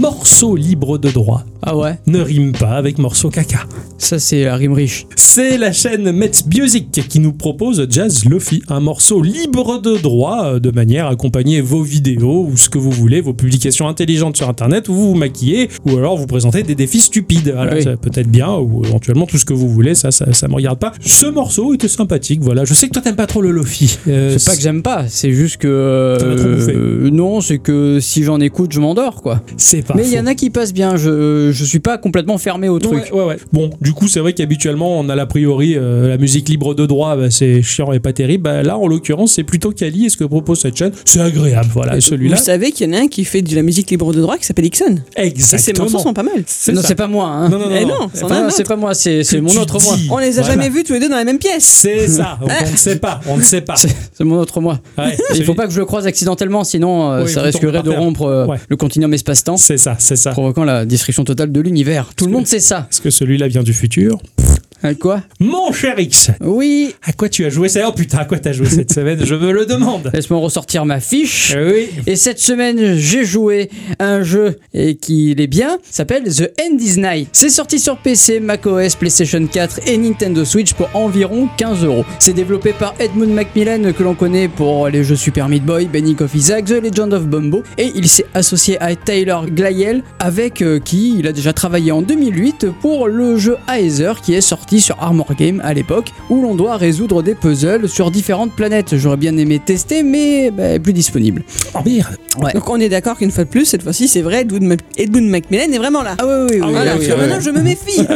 S1: Morceau libre de droit
S2: Ah ouais,
S1: ne rime pas avec morceau caca.
S2: ça c'est la rime riche.
S1: C'est la chaîne Metz Music qui nous propose Jazz Lofi, un morceau libre de droit euh, de manière à accompagner vos vidéos ou ce que vous voulez, vos publications intelligentes sur internet où vous vous maquillez ou alors vous présentez des défis stupides. Voilà,
S2: Oui.
S1: ça peut être bien ou éventuellement tout ce que vous voulez, ça, ça, ça me regarde pas. Ce morceau était sympathique, voilà. Je sais que toi t'aimes pas trop le Lofi. Euh,
S2: C'est pas que j'aime pas, c'est juste que. Euh, non, c'est que si j'en écoute, je m'endors quoi.
S1: c'est pas
S2: Mais il y en a qui passent bien, je, je suis pas complètement fermé au truc.
S1: Ouais, ouais, ouais. Bon, du coup, c'est vrai qu'habituellement, on a l'a priori euh, la musique libre de droit, bah, c'est chiant et pas terrible. Bah, là, en l'occurrence, c'est plutôt quali. Et ce que propose cette chaîne, c'est agréable. Voilà. Et celui-là,
S3: Vous savez qu'il y en a un qui fait de la musique libre de droit qui s'appelle Ixon. Et ses
S1: exactement.
S3: morceaux sont pas mal.
S1: C'est
S2: Non,
S1: ça.
S2: c'est pas moi. Hein.
S1: Non, non, non.
S3: Eh
S1: non.
S2: Enfin, c'est pas moi, c'est mon autre moi.
S3: On les a
S1: Voilà.
S3: jamais vus tous les deux dans la même pièce.
S1: C'est ça. On ne sait pas. On ne sait pas.
S2: C'est c'est mon autre moi. Il
S1: celui-
S2: faut pas que je le croise accidentellement, sinon euh, ça risquerait de rompre euh, le continuum espace-temps,
S1: C'est ça, c'est ça.
S2: provoquant la destruction totale de l'univers. Tout le monde sait ça.
S1: Est-ce que celui-là vient du futur
S2: Quoi
S1: Mon cher X,
S2: Oui.
S1: à quoi tu as joué ça Oh putain, à quoi t'as joué cette semaine? Je me le demande.
S2: Laisse-moi ressortir ma fiche.
S1: Oui.
S2: Et cette semaine, j'ai joué à un jeu et qui est bien, s'appelle The End is Night. C'est sorti sur PC, macOS, PlayStation 4 et Nintendo Switch pour environ 15 euros. C'est développé par Edmund Macmillan que l'on connaît pour les jeux Super Meat Boy, Benny of Isaac, The Legend of Bumbo et il s'est associé à Tyler Glayel avec euh, qui il a déjà travaillé en 2008 pour le jeu Aether qui est sorti sorti sur Armor Game à l'époque, où l'on doit résoudre des puzzles sur différentes planètes. J'aurais bien aimé tester, mais bah, plus disponible.
S1: Oh merde
S2: Ouais.
S3: Donc on est d'accord qu'une fois de plus, cette fois-ci, c'est vrai, Edmund, Mac- Edmund Macmillan est vraiment là.
S2: Ah oui, oui, oui.
S1: Ah oui,
S3: Voilà,
S1: oui,
S3: que
S1: oui,
S3: maintenant
S1: oui.
S3: je me méfie.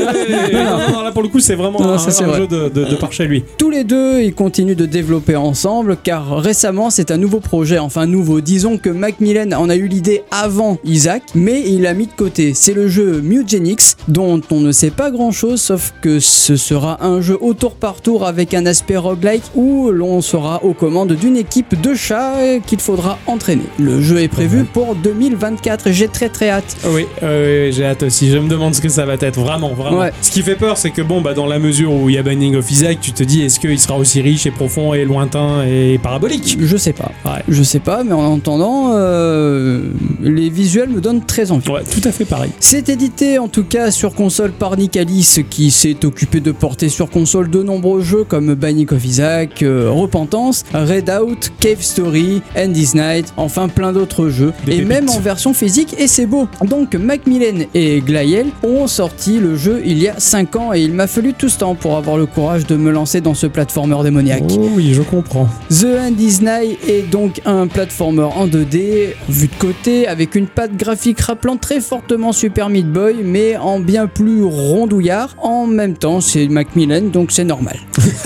S1: non, non, non, là pour le coup c'est vraiment
S2: Non,
S1: un,
S2: ça, c'est
S1: un
S2: vrai.
S1: jeu de, de, de par chez lui.
S2: Tous les deux, ils continuent de développer ensemble car récemment c'est un nouveau projet, enfin nouveau, disons que Macmillan en a eu l'idée avant Isaac, mais il l'a mis de côté. C'est le jeu Mutagenics dont on ne sait pas grand chose sauf que ce sera un jeu au tour par tour avec un aspect roguelike où l'on sera aux commandes d'une équipe de chats qu'il faudra entraîner. Le jeu est prévu pour 2024 et j'ai très très hâte.
S1: Ah Oui, euh, oui, j'ai hâte aussi. Je me demande ce que ça va être, vraiment, vraiment.
S2: Ouais.
S1: Ce qui fait peur, c'est que bon, bah, dans la mesure où il y a Binding of Isaac, tu te dis, est-ce qu'il sera aussi riche et profond et lointain et parabolique?
S2: Je sais pas.
S1: Ouais.
S2: Je sais pas, mais en entendant, euh, les visuels me donnent très envie.
S1: Ouais, tout à fait pareil.
S2: C'est édité en tout cas sur console par Nicalis qui s'est occupé de porter sur console de nombreux jeux comme Binding of Isaac, euh, Repentance, Redout, Cave Story, Endless Night, enfin plein d'autres jeux
S1: Des
S2: et
S1: pépites.
S2: même en version physique et c'est beau. Donc Macmillan et Glael ont sorti le jeu il y a 5 ans et il m'a fallu tout ce temps pour avoir le courage de me lancer dans ce platformer démoniaque.
S1: Oh oui, je comprends.
S2: The End is Nigh est donc un platformer en 2D, vu de côté, avec une patte graphique rappelant très fortement Super Meat Boy, mais en bien plus rondouillard. En même temps, c'est Macmillan, donc c'est normal.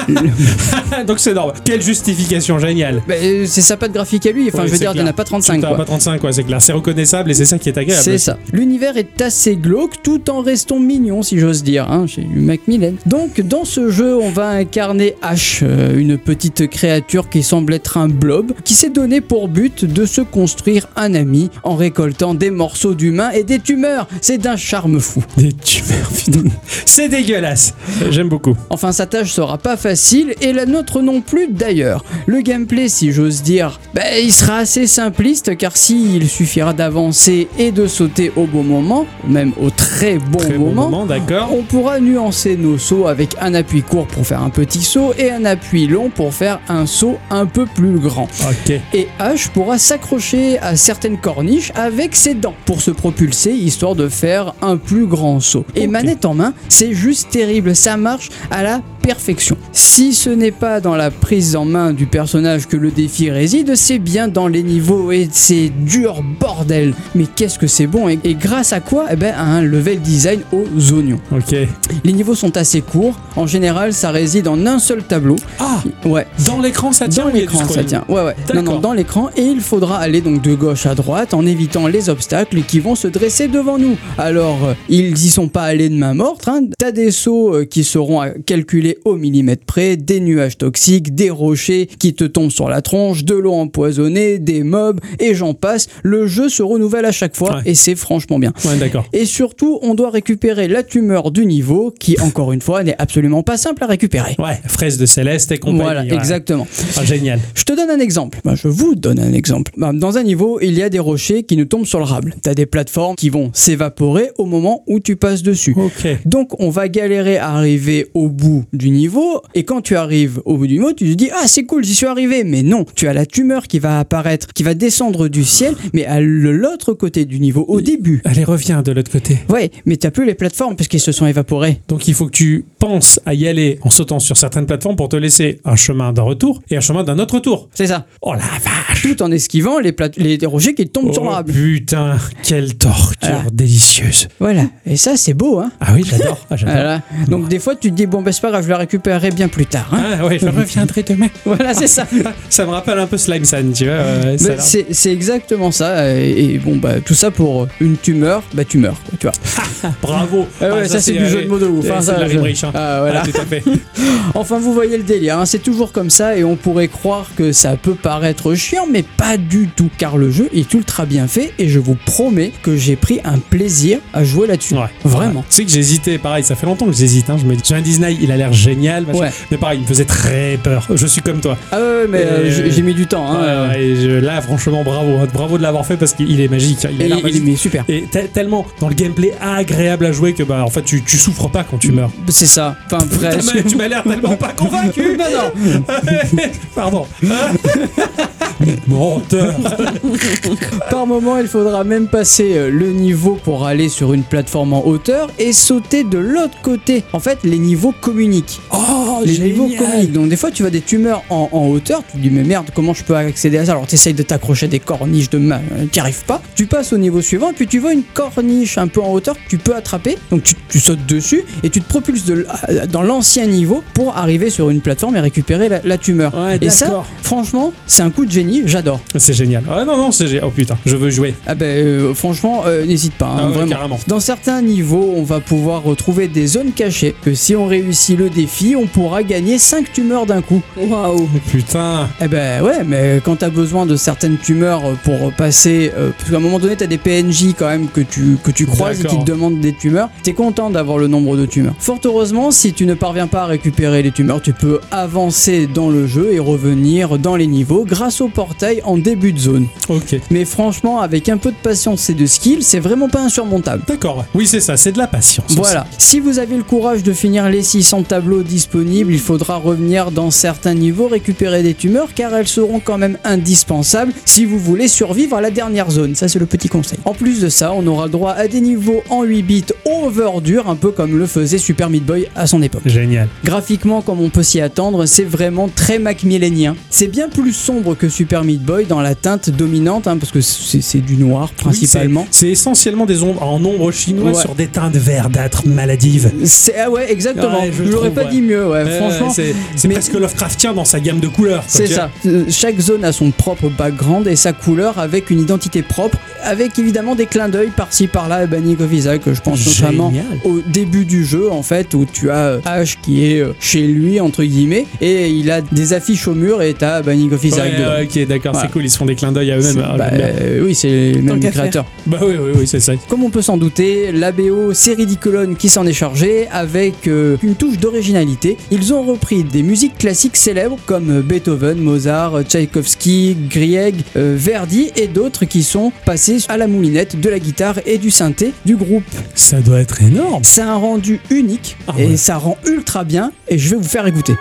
S1: Donc c'est normal. Quelle justification géniale.
S2: Bah, euh, c'est sa patte graphique à lui, enfin
S1: Ouais,
S2: je veux dire, il n'y en a pas 35
S1: T'as
S2: quoi.
S1: pas 35, quoi, c'est clair. C'est reconnaissable et c'est ça qui est agréable.
S2: C'est ça. L'univers est assez glauque tout en restant mignon, si j'ose dire, hein, chez Macmillan. Donc, dans ce jeu, on va incarner Ash, euh, une petite créature qui semble être un blob, qui s'est donné pour but de se construire un ami en récoltant des morceaux d'humains et des tumeurs. C'est d'un charme fou.
S1: Des tumeurs, putain. c'est dégueulasse. J'aime beaucoup.
S2: Enfin, sa tâche sera pas facile et la nôtre non plus d'ailleurs. Le gameplay, si j'ose dire, ben, il sera assez simpliste car s'il suffira d'avancer et de sauter au bon moment, même au très bon
S1: Très bon
S2: moment,
S1: d'accord.
S2: on pourra nuancer nos sauts avec un appui court pour faire un petit saut et un appui long pour faire un saut un peu plus grand. Et Ash pourra s'accrocher à certaines corniches avec ses dents pour se propulser histoire de faire un plus grand saut. Et manette en main, c'est juste terrible, ça marche à la perfection. Si ce n'est pas dans la prise en main du personnage que le défi réside, c'est bien dans les niveaux et c'est dur bordel. Mais qu'est-ce que c'est bon et, et grâce à quoi? Eh ben à un level design aux oignons.
S1: Ok.
S2: Les niveaux sont assez courts, en général ça réside en un seul tableau.
S1: Ah,
S2: Ouais,
S1: dans l'écran ça tient
S2: dans l'écran, ça tient. Ouais, ouais. Non, non, dans l'écran. Et il faudra aller donc de gauche à droite en évitant les obstacles qui vont se dresser devant nous. Alors, ils y sont pas allés de main morte. Hein. T'as des sauts euh, qui seront à calculer au millimètre près, des nuages toxiques, des rochers qui te tombent sur la tronche, de l'eau empoisonnée, des mobs, et j'en passe. Le jeu se renouvelle à chaque fois
S1: Ouais.
S2: et c'est franchement bien.
S1: Ouais, d'accord.
S2: Et surtout, on doit récupérer la tumeur du niveau qui, encore une fois, n'est absolument pas simple à récupérer.
S1: Ouais, fraise de Céleste et compagnie.
S2: Voilà,
S1: ouais.
S2: exactement.
S1: Ah, génial.
S2: Je te donne un exemple. Bah, je vous donne un exemple. Bah, dans un niveau, il y a des rochers qui nous tombent sur le rable. T'as des plateformes qui vont s'évaporer au moment où tu passes dessus.
S1: Ok.
S2: Donc on va galérer à arriver au bout du niveau et quand tu arrives au bout du niveau tu te dis ah c'est cool j'y suis arrivé mais non tu as la tumeur qui va apparaître qui va descendre du ciel mais à l'autre côté du niveau au début
S1: Allez, reviens de l'autre côté.
S2: ouais mais t'as plus les plateformes parce qu'ils se sont évaporés
S1: Donc il faut que tu penses à y aller en sautant sur certaines plateformes pour te laisser un chemin d'un retour et un chemin d'un autre retour.
S2: c'est ça
S1: Oh la vache
S2: tout en esquivant les, plate- les rochers qui tombent sur
S1: Oh
S2: rable
S1: putain, quelle torture délicieuse.
S2: voilà et ça c'est beau hein
S1: Ah oui, j'adore. Ah, j'adore.
S2: Voilà. Donc des fois tu te dis bon ben c'est pas grave je la récupérerai bien plus tard. hein.
S1: Ah ouais, je reviendrai demain.
S2: Voilà c'est ça.
S1: Ça me rappelle un peu Slime San, tu vois. euh,
S2: c'est exactement ça et, et bon bah tout ça pour une tumeur bah tu meurs quoi, tu vois.
S1: Bravo.
S2: Ah ouais, ça, c'est du jeu de mots de ouf,
S1: euh,
S2: hein, ça,
S1: la
S2: je-
S1: hein.
S2: Ah, voilà.
S1: tout à fait.
S2: Enfin vous voyez le délire, hein, c'est toujours comme ça et on pourrait croire que ça peut paraître chiant mais pas du tout car le jeu est ultra bien fait et je vous promets que j'ai pris un plaisir à jouer là-dessus.
S1: Ouais.
S2: Vraiment.
S1: Tu sais que j'hésitais, pareil, ça fait longtemps que j'hésite. Je me dis, un Disney, il a l'air génial.
S2: Ouais.
S1: Mais pareil, il me faisait très peur. Je suis comme toi.
S2: Ah ouais mais euh, j'ai mis du temps. Hein,
S1: Ouais, ouais, et je- là, franchement, bravo. hein. Bravo de l'avoir fait parce qu'il est magique. hein. Il a
S2: Et il est super.
S1: Et te- tellement dans le gameplay agréable à jouer que bah en fait tu, tu souffres pas quand tu meurs.
S2: C'est ça. Enfin
S1: tu m'as l'air tellement pas convaincu.
S2: Non, non.
S1: Pardon. Menteur.
S2: Par moment, il faudra même passer euh, le niveau pour aller sur une plateforme en hauteur et sauter de l'autre côté. En fait, les niveaux communiquent.
S1: Oh,
S2: les niveaux communiquent. Donc des fois, tu vois des tumeurs en, en hauteur, tu te dis mais merde, comment je peux accéder à ça? Alors tu essayes de t'accrocher à des corniches de main, tu arrives pas. Tu passes au niveau suivant, puis tu vois une corniche un peu en hauteur que tu peux attraper. Donc tu, tu sautes dessus et tu te propulses de, dans l'ancien niveau pour arriver sur une plateforme et récupérer la, la tumeur.
S1: Ouais,
S2: et ça, franchement, c'est un coup de génie, j'adore.
S1: C'est génial. Ah non, non, c'est génial. Oh putain, je veux jouer.
S2: Ah ben euh, franchement, euh, n'hésite pas, hein,
S1: Ah ouais,
S2: vraiment.
S1: carrément.
S2: Dans certains niveaux, on va pouvoir retrouver des zones cachées que si on réussit le défi, on pourra gagner 5 tumeurs d'un coup.
S3: Waouh.
S1: Putain.
S2: Eh ben ouais, mais quand t'as besoin de certaines tumeurs pour passer, euh, parce qu'à un moment donné t'as des PNJ quand même que tu que tu croises et qui te demandent des tumeurs, t'es content d'avoir le nombre de tumeurs. Fort heureusement, si tu ne parviens pas à récupérer les tumeurs, tu peux avancer dans le jeu et revenir dans les niveaux grâce au portail en début de zone.
S1: Ok.
S2: Mais franchement, avec un peu de patience et de skill, c'est vraiment pas insurmontable.
S1: D'accord. Oui, c'est ça. C'est de la patience.
S2: Voilà. Si vous avez le courage de finir les 600 tableaux disponibles, il faudra revenir dans certains niveaux récupérer des tumeurs car elles seront quand même indispensables si vous voulez survivre à la dernière zone. Ça, c'est le petit conseil. En plus de ça, on aura droit à des niveaux en 8 bits over dur, un peu comme le faisait Super Meat Boy à son époque.
S1: Génial.
S2: Graphiquement, comme on peut s'y attendre, c'est vraiment très macmillénien. C'est bien plus sombre que Super Meat Boy dans la teinte dominante, hein, parce que c'est du noir principalement.
S1: Oui, c'est- essentiellement des ombres en ombre chinoise
S2: Ouais.
S1: sur des teintes verdâtres maladives.
S2: C'est ah ouais, exactement.
S1: Ouais, je
S2: l'aurais
S1: trouve,
S2: pas
S1: ouais.
S2: dit mieux, ouais.
S1: Euh,
S2: Franchement,
S1: c'est c'est
S2: mais-
S1: presque Lovecraftien dans sa gamme de couleurs. quoi,
S2: C'est
S1: tu
S2: ça. Euh, Chaque zone a son propre background et sa couleur avec une identité propre, avec évidemment des clins d'œil par-ci par-là à Banning of Isaac. Je pense
S1: Génial.
S2: notamment au début du jeu en fait où tu as euh, Ash qui est euh, chez lui entre guillemets et il a des affiches au mur et t'as Banning of. Isaac.
S1: Ouais,
S2: dedans.
S1: ouais, ok, d'accord,
S2: Voilà.
S1: c'est cool. Ils se font des clins d'œil à eux-mêmes. Ah,
S2: Bah, euh, oui, c'est
S3: qu'à faire.
S2: créateurs.
S1: Bah oui, oui, oui, c'est ça.
S2: Comme on peut s'en douter, la BO, c'est qui s'en est chargé avec euh, une touche d'originalité. Ils ont repris des musiques classiques célèbres comme Beethoven, Mozart, Tchaïkovski, Grieg, euh, Verdi et d'autres qui sont passés à la moulinette de la guitare et du synthé du groupe.
S1: Ça doit être énorme.
S2: C'est un rendu unique
S1: Ah
S2: et
S1: ouais.
S2: ça rend ultra bien et je vais vous faire écouter.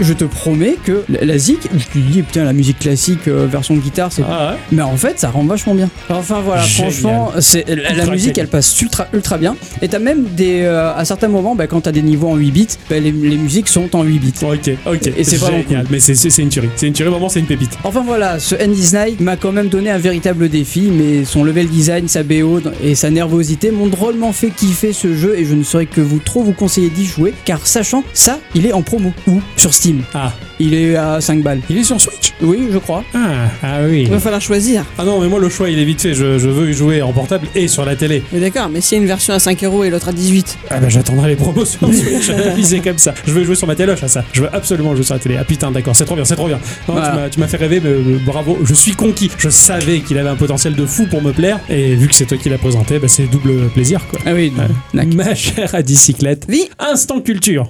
S2: Je te promets que la, la zik, je te dis putain la musique classique euh, version guitare c'est
S1: Ah ouais
S2: Mais en fait, ça rend vachement bien. Enfin voilà,
S1: Génial.
S2: franchement, c'est la, musique, elle passe ultra ultra bien. Et t'as même des, euh, à certains moments, bah, quand t'as des niveaux en 8 bits, bah, les, les musiques sont en 8 bits.
S1: Ok, ok.
S2: Et c'est vraiment
S1: génial. Mais c'est- c'est c'est une tuerie. C'est une tuerie, vraiment, c'est une pépite.
S2: Enfin voilà, ce Andy's Night m'a quand même donné un véritable défi, mais son level design, sa BO et sa nervosité m'ont drôlement fait kiffer ce jeu et je ne saurais que vous trop vous conseiller d'y jouer, car sachant ça, il est en promo ou sur Steam.
S1: Ah,
S2: Il est à 5 balles.
S1: il est sur Switch
S2: Oui, je crois.
S1: Ah, ah oui.
S3: Il va falloir choisir.
S1: Ah non, mais moi, le choix, il est vite fait. Je, je veux y jouer en portable et sur la télé.
S3: Mais d'accord, mais s'il y a une version à 5 euros et l'autre à 18.
S1: Ah bah j'attendrai les promos sur Switch. C'est comme ça. Je veux jouer sur ma téloche à ça. Je veux absolument jouer sur la télé. Ah putain, d'accord, c'est trop bien, c'est trop bien. Non,
S2: Voilà.
S1: tu m'as- fait rêver, mais euh, bravo. Je suis conquis. Je savais qu'il avait un potentiel de fou pour me plaire. Et vu que c'est toi qui l'as présenté, bah, c'est double plaisir quoi.
S2: Ah oui,
S1: Ouais. Ma chère à bicyclette.
S3: Oui.
S1: Instant culture.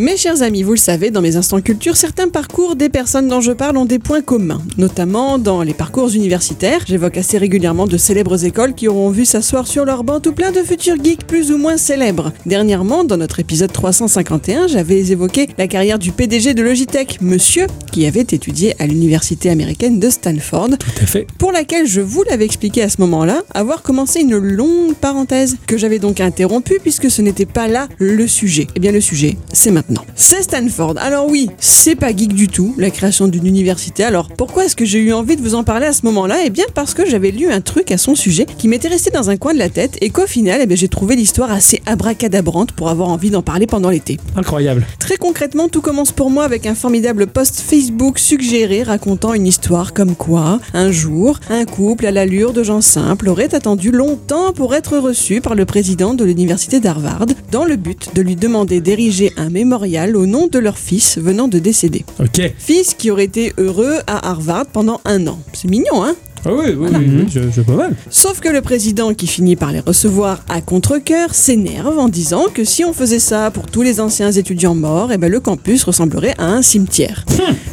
S3: Mes chers amis, vous le savez, dans mes instants culture, certains parcours des personnes dont je parle ont des points communs, notamment dans les parcours universitaires. J'évoque assez régulièrement de célèbres écoles qui auront vu s'asseoir sur leur banc tout plein de futurs geeks plus ou moins célèbres. Dernièrement, dans notre épisode 351, j'avais évoqué la carrière du PDG de Logitech, monsieur, qui avait étudié à l'université américaine de Stanford,
S1: Tout à fait.
S3: pour laquelle je vous l'avais expliqué à ce moment-là, avoir commencé une longue parenthèse que j'avais donc interrompue puisque ce n'était pas là le sujet. Eh bien le sujet, c'est maintenant. C'est Stanford. Alors oui, c'est pas geek du tout, la création d'une université. Alors pourquoi est-ce que j'ai eu envie de vous en parler à ce moment-là? Eh bien parce que j'avais lu un truc à son sujet qui m'était resté dans un coin de la tête et qu'au final, eh j'ai trouvé l'histoire assez abracadabrante pour avoir envie d'en parler pendant l'été.
S1: Incroyable.
S3: Très concrètement, tout commence pour moi avec un formidable post Facebook suggéré racontant une histoire comme quoi, un jour, un couple à l'allure de gens simples aurait attendu longtemps pour être reçu par le président de l'université d'Harvard dans le but de lui demander d'ériger un mémorial au nom de leur fils venant de décéder.
S1: Ok.
S3: Fils qui aurait été heureux à Harvard pendant un an. C'est mignon, hein?
S1: Ah oui, oui, oui, oui, je, je pas mal.
S3: Sauf que le président, qui finit par les recevoir à contre-coeur, s'énerve en disant que si on faisait ça pour tous les anciens étudiants morts, eh ben le campus ressemblerait à un cimetière.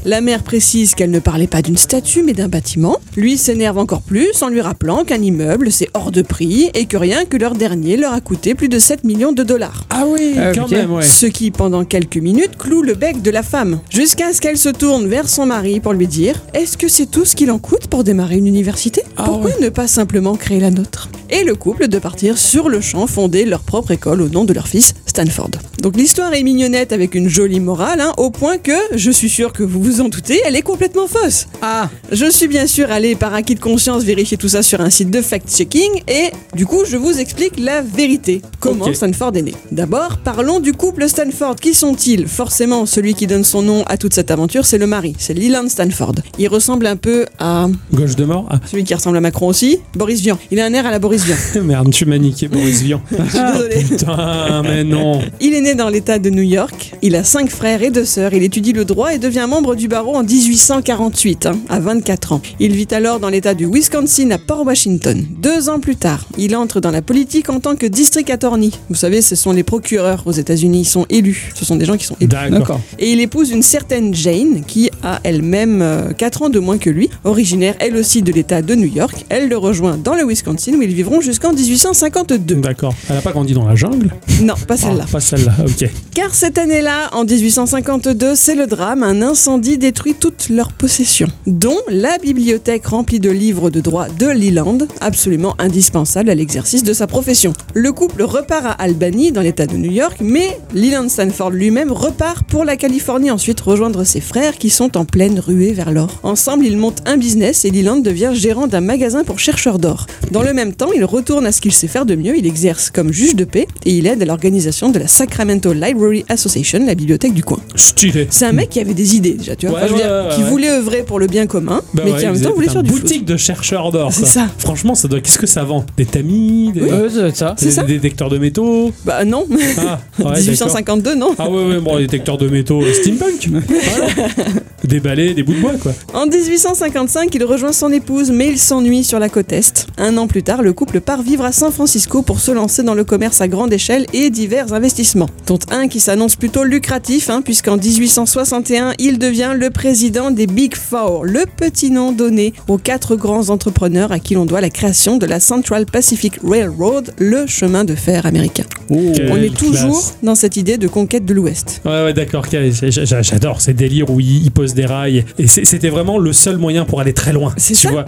S3: La mère précise qu'elle ne parlait pas d'une statue mais d'un bâtiment. Lui s'énerve encore plus en lui rappelant qu'un immeuble c'est hors de prix et que rien que leur dernier leur a coûté plus de 7 millions de dollars.
S1: Ah oui,
S2: Ah,
S1: quand
S2: ok.
S1: même, ouais.
S3: Ce qui, pendant quelques minutes, cloue le bec de la femme, jusqu'à ce qu'elle se tourne vers son mari pour lui dire Est-ce que c'est tout ce qu'il en coûte pour démarrer une université.
S1: Ah
S3: Pourquoi ne pas simplement créer la nôtre? Et le couple de partir sur le champ fonder leur propre école au nom de leur fils, Stanford. Donc l'histoire est mignonnette avec une jolie morale, hein, au point que, je suis sûr que vous vous en doutez, elle est complètement fausse.
S2: Ah,
S3: Je suis bien sûr allé par acquis de conscience vérifier tout ça sur un site de fact-checking et du coup je vous explique la vérité. Comment. Stanford est né D'abord, parlons du couple Stanford. Qui sont-ils? Forcément, celui qui donne son nom à toute cette aventure, c'est le mari, c'est Leland Stanford. Il ressemble un peu à
S1: Gauche de mort? Ah,
S3: celui qui ressemble à Macron aussi, Boris Vian. Il a un air à la Boris Vian.
S1: merde, tu m'as niqué Boris Vian.
S3: Je suis désolée.
S1: Putain, mais non.
S3: Il est né dans l'état de New York. Il a cinq frères et deux sœurs. Il étudie le droit et devient membre du barreau en 1848, hein, à 24 ans. Il vit alors dans l'état du Wisconsin à Port Washington. Deux ans plus tard, il entre dans la politique en tant que district attorney. Vous savez, ce sont les procureurs aux États-Unis. Ils sont élus. Ce sont des gens qui sont élus.
S1: D'accord.
S3: Et il épouse une certaine Jane, qui a elle-même 4 ans de moins que lui, originaire elle aussi de l'état de New York. Elle le rejoint dans le Wisconsin où ils vivront jusqu'en 1852.
S1: D'accord. Elle a pas grandi dans la jungle?
S3: Non, pas celle-là.
S1: Ah, Pas celle-là, ok.
S3: Car cette année-là, en 1852, c'est le drame, un incendie détruit toutes leurs possessions, dont la bibliothèque remplie de livres de droit de Leland, absolument indispensable à l'exercice de sa profession. Le couple repart à Albany, dans l'état de New York, mais Leland Stanford lui-même repart pour la Californie ensuite rejoindre ses frères qui sont en pleine ruée vers l'or. Ensemble, ils montent un business et Leland devient gérant d'un magasin pour chercheurs d'or. Dans le même temps, il retourne à ce qu'il sait faire de mieux, il exerce comme juge de paix et il aide à l'organisation de la Sacramento Library Association, la bibliothèque du coin.
S1: Stylé.
S3: C'est un mec qui avait des idées déjà, tu vois,
S1: Ouais,
S3: Enfin, je veux
S1: ouais,
S3: dire,
S1: ouais,
S3: qui
S1: ouais.
S3: voulait œuvrer pour le bien commun,
S1: Bah
S3: mais
S1: ouais,
S3: qui en même temps voulait faire du
S1: boutique de chercheurs d'or.
S3: C'est ça.
S1: Franchement, ça doit. Qu'est-ce que ça vend? Des tamis, des,
S3: Oui.
S2: Ouais, ça doit être ça.
S3: C'est
S1: des
S3: ça
S1: détecteurs de métaux.
S3: Bah non,
S1: Ah, ouais, d'accord.
S3: 1852 non.
S1: Ah ouais, ouais, bon, détecteurs de métaux euh, steampunk. Voilà. Des balais, des bouts de bois, quoi.
S3: En 1855, il rejoint son épouse, mais il s'ennuie sur la côte Est. Un an plus tard, le couple part vivre à San Francisco pour se lancer dans le commerce à grande échelle et divers investissements. Dont un qui s'annonce plutôt lucratif, hein, puisqu'en 1861, il devient le président des Big Four, le petit nom donné aux quatre grands entrepreneurs à qui l'on doit la création de la Central Pacific Railroad, le chemin de fer américain.
S1: Quelle
S3: On est toujours
S1: classe.
S3: dans cette idée de conquête de l'Ouest.
S1: Ouais, ouais, d'accord. J'adore ces délires où ils posent des rails. Et c'était vraiment le seul moyen pour aller très loin.
S3: C'est
S1: tu
S3: ça.
S1: vois.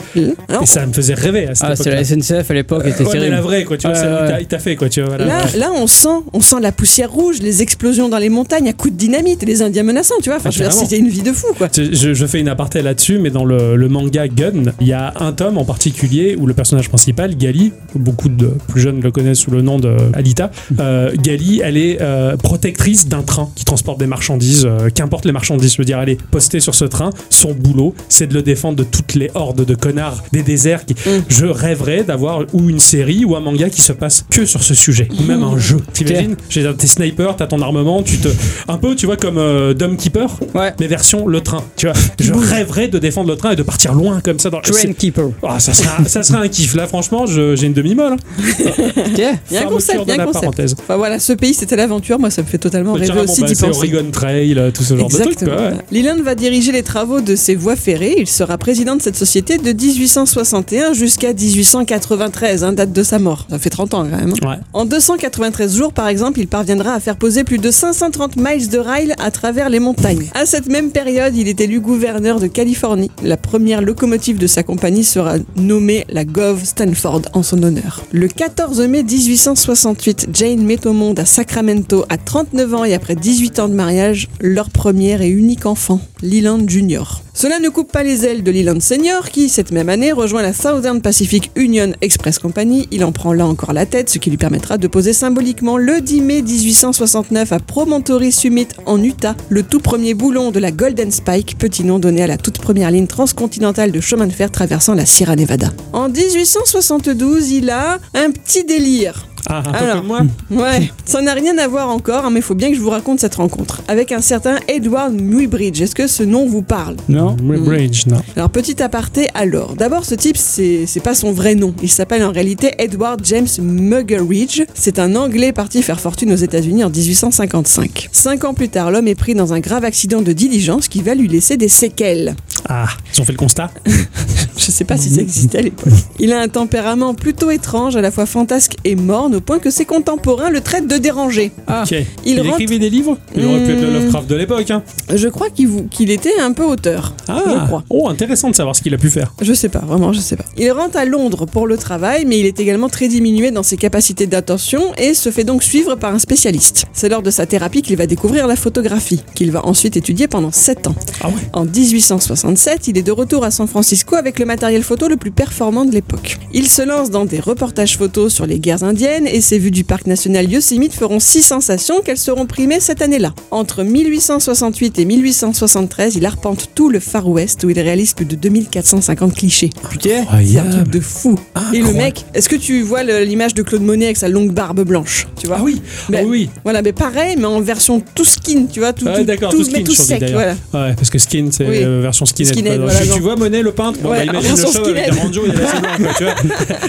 S3: Alors,
S1: Et ça me faisait rêver à cette
S2: Ah, c'est la. SNCF à l'époque, était
S1: Ouais, mais
S2: terrible.
S1: la vraie, quoi. Tu vois, ça, il
S2: ouais.
S1: t'a- il t'a fait, quoi. Tu vois, voilà.
S3: Là, là, on sent, on sent la poussière rouge, les explosions dans les montagnes à coups de dynamite et les Indiens menaçants, tu vois. Enfin,
S1: Ah,
S3: je veux dire,
S1: carrément.
S3: c'était une vie de fou, quoi.
S1: Je, fais une aparté là-dessus, mais dans le, le manga Gun, il y a un tome en particulier où le personnage principal, Gali, beaucoup de plus jeunes le connaissent sous le nom de Alita, euh, Gali, elle est euh, protectrice d'un train qui transporte des marchandises, euh, qu'importe les marchandises, je veux dire, elle est postée sur ce train. Son boulot, c'est de le défendre de toutes les hordes de connards des déserts. Qui... Je rêverais d'avoir ou une série ou un manga qui se passe que sur ce sujet, ou même un jeu. T'imagines tes snipers, t'as ton armement, tu te. Un peu, tu vois, comme euh, Dumb Keeper,
S2: Ouais.
S1: mais version le train. Tu vois, je rêverais de défendre le train et de partir loin comme ça dans
S2: Train Keeper.
S1: Ah, ça, serait, un- ça serait un kiff. Là, franchement, je- j'ai une demi-molle.
S2: Ok.
S3: Il y a un concept, il y
S1: de
S3: a un
S1: la
S3: concept.
S1: parenthèse.
S3: Enfin voilà, ce pays c'était l'aventure, moi ça me fait totalement rêver aussi
S1: bah,
S3: d'y
S1: c'est
S3: penser.
S1: Oregon Trail, euh, tout ce genre de trucs.
S3: Exactement.
S1: quoi, ouais.
S3: Leland va diriger les travaux de ces voies ferrées. Il sera président de cette société de 1861 jusqu'à 1893, hein, date de sa mort. Ça fait 30 ans quand même.
S1: Ouais.
S3: En 293 jours, par exemple, il parviendra à faire poser plus de 530 miles de rail à travers les montagnes. À cette même période, il est élu gouverneur de Californie. La première locomotive de sa compagnie sera nommée la Gov Stanford en son honneur. Le 14 mai 1868, Jane met au monde à Sacramento à 39 ans et après 18 ans de mariage, leur premier et unique enfant, Leland Jr. Cela ne coupe pas les ailes de Leland Senior qui, cette même année, rejoint la Southern Pacific Union Express Company. Il en prend là encore la tête, ce qui lui permettra de poser symboliquement le 10 mai 1869 à Promontory Summit en Utah, le tout premier boulon de la Golden Spike, petit nom donné à la toute première ligne transcontinentale de chemin de fer traversant la Sierra Nevada. En 1872, il a un petit délire.
S1: Ah, un peu
S3: Alors.
S1: comme moi.
S3: Ouais, ça n'a rien à voir encore, hein, mais il faut bien que je vous raconte cette rencontre. Avec un certain Edward Muybridge. Est-ce que ce nom vous parle?
S2: Non.
S1: Bridge, non.
S3: alors petit aparté alors. D'abord ce type c'est pas son vrai nom. Il s'appelle en réalité Edward James Muggeridge. C'est un Anglais parti faire fortune aux États-Unis en 1855. Cinq ans plus tard, l'homme est pris dans un grave accident de diligence qui va lui laisser des séquelles.
S1: Ah, ils ont fait le constat?
S3: Je sais pas si ça existait à l'époque. Il a un tempérament plutôt étrange, à la fois fantasque et morne, au point que ses contemporains le traitent de dérangé.
S2: Ah.
S1: Ok.
S3: Il
S1: Il,
S3: rentre-
S1: écrivait des livres Il aurait pu être le
S3: Hmm.
S1: Lovecraft de l'époque. Hein.
S3: Je crois qu'il était un peu auteur.
S1: Ah,
S3: Je crois.
S1: oh, intéressant de savoir ce qu'il a pu faire.
S3: Je sais pas, vraiment, je sais pas. Il rentre à Londres pour le travail, mais il est également très diminué dans ses capacités d'attention et se fait donc suivre par un spécialiste. C'est lors de sa thérapie qu'il va découvrir la photographie, qu'il va ensuite étudier pendant 7 ans.
S1: Ah ouais
S3: En 1867, il est de retour à San Francisco avec le matériel photo le plus performant de l'époque. Il se lance dans des reportages photos sur les guerres indiennes et ses vues du parc national Yosemite feront si sensation qu'elles seront primées cette année-là. Entre 1868 et 1873, il arpente tout le Far West où il réalise plus de 2450 clichés.
S2: Putain.
S3: C'est un
S1: Incroyable.
S3: truc de fou. Et le mec, est-ce que tu vois l'image de Claude Monet avec sa longue barbe blanche Tu vois?
S1: Ah oui,
S3: Mais-
S1: ah oui.
S3: Voilà, mais pareil, mais en version tout skin, tu vois, tout,
S1: Ah,
S3: tout, tout,
S1: tout
S3: mais
S1: skin,
S3: tout sec,
S1: dis
S3: voilà.
S1: d'ailleurs. Ouais, parce que skin, c'est
S3: Oui.
S1: euh, version skinhead.
S3: Skinhead, voilà,
S1: tu, tu vois Monet, le peintre? Bon,
S3: Ouais,
S1: bah, imagine le avec il a la blanc, quoi, tu vois.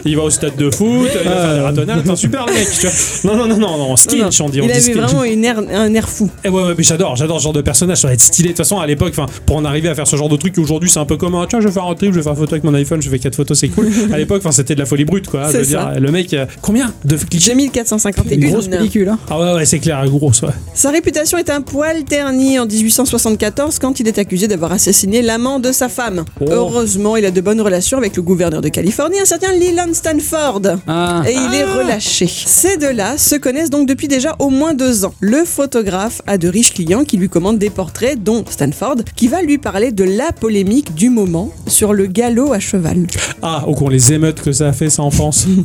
S1: Il va au stade de foot, il va faire des ratonnades, super le mec, tu vois. Non, non, non, non, non, skin,
S3: Non, non.
S1: on dit, on
S3: Il
S1: dit
S3: avait vraiment une air, un air fou.
S1: Eh ouais, ouais, mais j'adore, j'adore ce genre de personnage, ça va être stylé. De toute façon, à l'époque, pour en arriver à faire ce genre de truc, aujourd'hui, c'est un peu comme, ah, tiens, je vais faire un trip, je vais faire une photo avec mon iPhone, je fais quatre photos, c'est cool. à l'époque, c'était de la folie brute, quoi. Veux
S3: ça.
S1: dire, le mec, euh, combien de clichés
S3: 2451.
S2: Une grosse pellicule, hein.
S1: Ah ouais, ouais, c'est clair, grosse, ouais.
S3: Sa réputation est un poil ternie en 1874 quand il est accusé d'avoir assassiné l'amant de sa femme.
S1: Oh.
S3: Heureusement, il a de bonnes relations avec le gouverneur de Californie, un certain Leland Stanford.
S2: Ah.
S3: Et il est relâché. Ces deux-là se connaissent donc depuis déjà au moins deux ans. Le photographe a de riches clients qui lui commandent des portraits, dont Stanford, qui va lui parler de la polémique du moment sur le galop à cheval.
S1: Ah, au cours les émeutes que ça a fait, ça en France.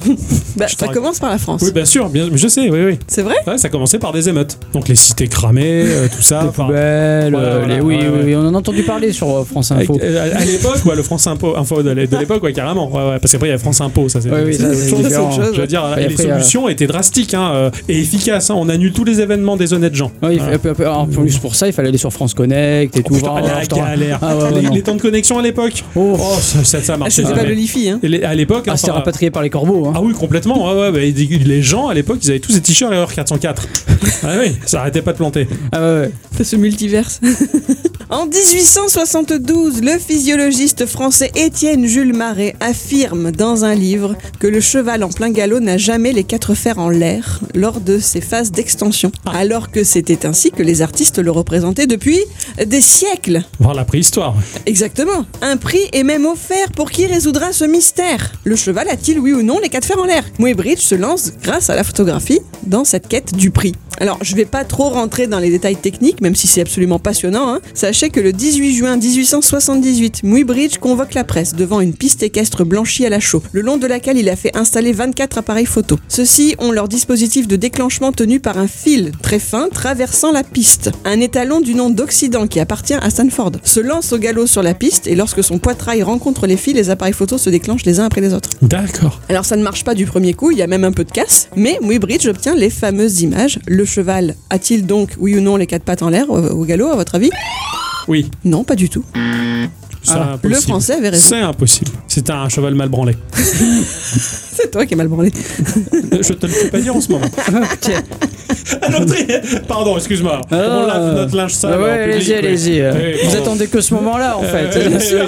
S3: Bah, ça commence par la France.
S1: oui, bien sûr, bien, je sais, oui, oui.
S3: C'est vrai
S1: Ouais, ça a commencé par des émeutes. Donc les cités cramées, euh, tout ça.
S2: Les
S1: enfin,
S2: poubelles,
S1: voilà,
S2: euh, les- oui,
S1: ouais,
S2: oui,
S1: ouais.
S2: oui, on en a entendu parler sur euh, France
S1: avec-
S2: Info.
S1: euh, à à l'époque, ouais, le France Info, info de l'é- de l'époque, ouais, carrément. Ouais, ouais, parce qu'après, il y a France Impôt, ça c'est
S2: Ouais, oui,
S1: c'est autre chose. Je veux dire, les
S2: après, euh,
S1: solutions étaient drastiques hein, euh, et efficaces. hein. On annule tous les événements des honnêtes gens.
S2: Ouais, peu- en plus pour ça, il fallait aller sur France Connect et
S1: Oh,
S2: tout.
S1: putain,
S2: voir,
S1: la galère.
S2: Ah ouais,
S1: les, temps de connexion à l'époque.
S2: Oh.
S1: Oh, ça, ça, ça
S3: Ah,
S1: marchait
S3: C'était pas le Lifi, hein
S1: Et les- à l'époque,
S2: Ah, c'était
S1: enfin,
S2: rapatrié par les corbeaux. Hein.
S1: Ah oui, complètement. Ouais, ouais, bah, les- gens à l'époque, ils avaient tous des t-shirts erreur 404. ah oui, ça arrêtait pas de planter.
S2: Ah ouais, ouais.
S3: C'est ce multiverse. en 1872, le physiologiste français Étienne Jules Marais affirme dans un livre que le cheval en plein galop n'a jamais les quatre fers en l'air lors de ses phases d'extension, alors que c'était ainsi que les artistes le représentaient depuis des siècles.
S1: Voir la préhistoire.
S3: Exactement. Un prix est même offert pour qui résoudra ce mystère. Le cheval a-t-il oui ou non les quatre fers en l'air? Muybridge se lance grâce à la photographie dans cette quête du prix. Alors, je vais pas trop rentrer dans les détails techniques, même si c'est absolument passionnant. hein. Sachez que le 18 juin 1878, Muybridge convoque la presse devant une piste équestre blanchie à la chaux, le long de laquelle il a fait installer 24 appareils photo. Ceux-ci ont leur dispositif de déclenchement tenu par un fil très fin traversant la piste. Un étalon du nom d'Occident qui appartient à Stanford se lance au galop sur la piste et lorsque son poitrail rencontre les fils, les appareils photo se déclenchent les uns après les autres.
S1: D'accord.
S3: Alors ça ne marche pas du premier coup, il y a même un peu de casse, mais Muybridge obtient les fameuses images. Le cheval a-t-il donc, oui ou non, les quatre pattes en l'air au, au galop, à votre avis?
S1: Oui.
S3: Non, pas du tout.
S1: Impossible.
S3: Le français avait raison.
S1: C'est impossible. C'est un cheval mal branlé.
S3: C'est toi qui es mal branlé.
S1: Je te le fais pas dire en ce moment. Pardon, excuse-moi.
S2: Ah.
S1: On lave notre linge sale.
S2: Ah ouais, allez-y, allez-y. euh,
S1: Oui,
S2: Vous
S1: pardon.
S2: attendez que ce moment-là, en fait.
S1: Euh,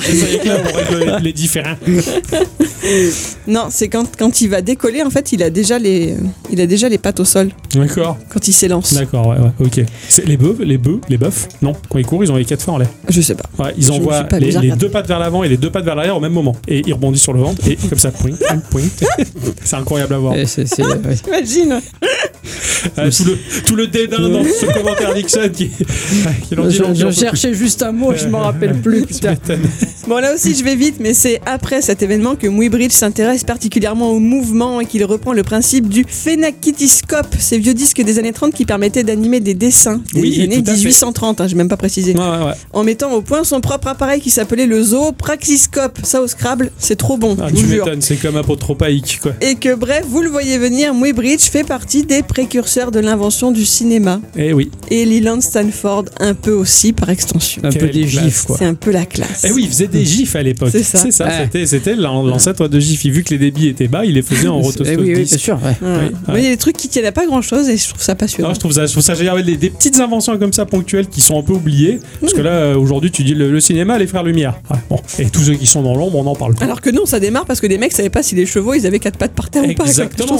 S1: que là, les différents.
S3: Non, c'est quand, quand il va décoller, en fait, il a déjà les, il a déjà les pattes au sol
S1: D'accord.
S3: quand il s'élance.
S1: D'accord, ouais, ouais, ok. C'est les bœufs, les bœufs, les bœufs Non, quand ils courent, ils ont les quatre fers en l'air.
S3: Je sais pas.
S1: Ouais, ils
S3: Je
S1: envoient les,
S3: bizarre,
S1: les deux pattes vers l'avant et les deux pattes vers l'arrière au même moment. Et ils rebondissent sur le ventre et comme ça, point, point. C'est incroyable à voir.
S2: C'est- c'est- ouais.
S3: Imagine
S1: Ah, tout, le, tout le dédain dans ce commentaire Nixon qui, qui l'en dit
S2: Je, cherchais juste un mot, je m'en rappelle plus. Putain.
S3: Bon, là aussi, je vais vite, mais c'est après cet événement que Muybridge s'intéresse particulièrement au mouvement et qu'il reprend le principe du phénakitiscope, ces vieux disques des années 30 qui permettaient d'animer des dessins des
S1: Oui,
S3: années
S1: tout à fait.
S3: 1830, hein, j'ai même pas précisé.
S1: Ouais, ouais, ouais.
S3: En mettant au point son propre appareil qui s'appelait le zoopraxiscope. Ça au Scrabble, c'est trop bon,
S1: Ah,
S3: je
S1: tu m'étonnes, c'est comme apotropaïque, quoi.
S3: Et que bref, vous le voyez venir, Muybridge fait partie des précurseurs de l'invention du cinéma.
S1: Eh oui.
S3: Et Leland Stanford un peu aussi par extension.
S2: Un peu des gifs, quoi.
S3: C'est un peu la classe.
S1: Eh oui, il faisait des gifs à l'époque.
S3: C'est ça.
S2: Ouais.
S1: c'était, c'était l'an- l'ancêtre de gif. Vu que les débits étaient bas, il les faisait en
S2: Eh
S1: rotoscope
S2: oui, oui,
S1: 10.
S2: sûr. ouais.
S3: Ouais.
S1: Oui,
S3: Mais
S1: ouais.
S3: Il y a des trucs qui tiennent à pas grand chose et je trouve ça passionnant.
S1: Non, je trouve ça, je trouve ça génial. Des, des petites inventions comme ça ponctuelles qui sont un peu oubliées. Parce que là, euh, aujourd'hui, tu dis le, le cinéma, les frères Lumière. Ouais, bon. Et tous ceux qui sont dans l'ombre, on n'en parle pas.
S3: Alors que non, ça démarre parce que les mecs savaient pas si les chevaux ils avaient quatre pattes par terre ou pas.
S1: Exactement.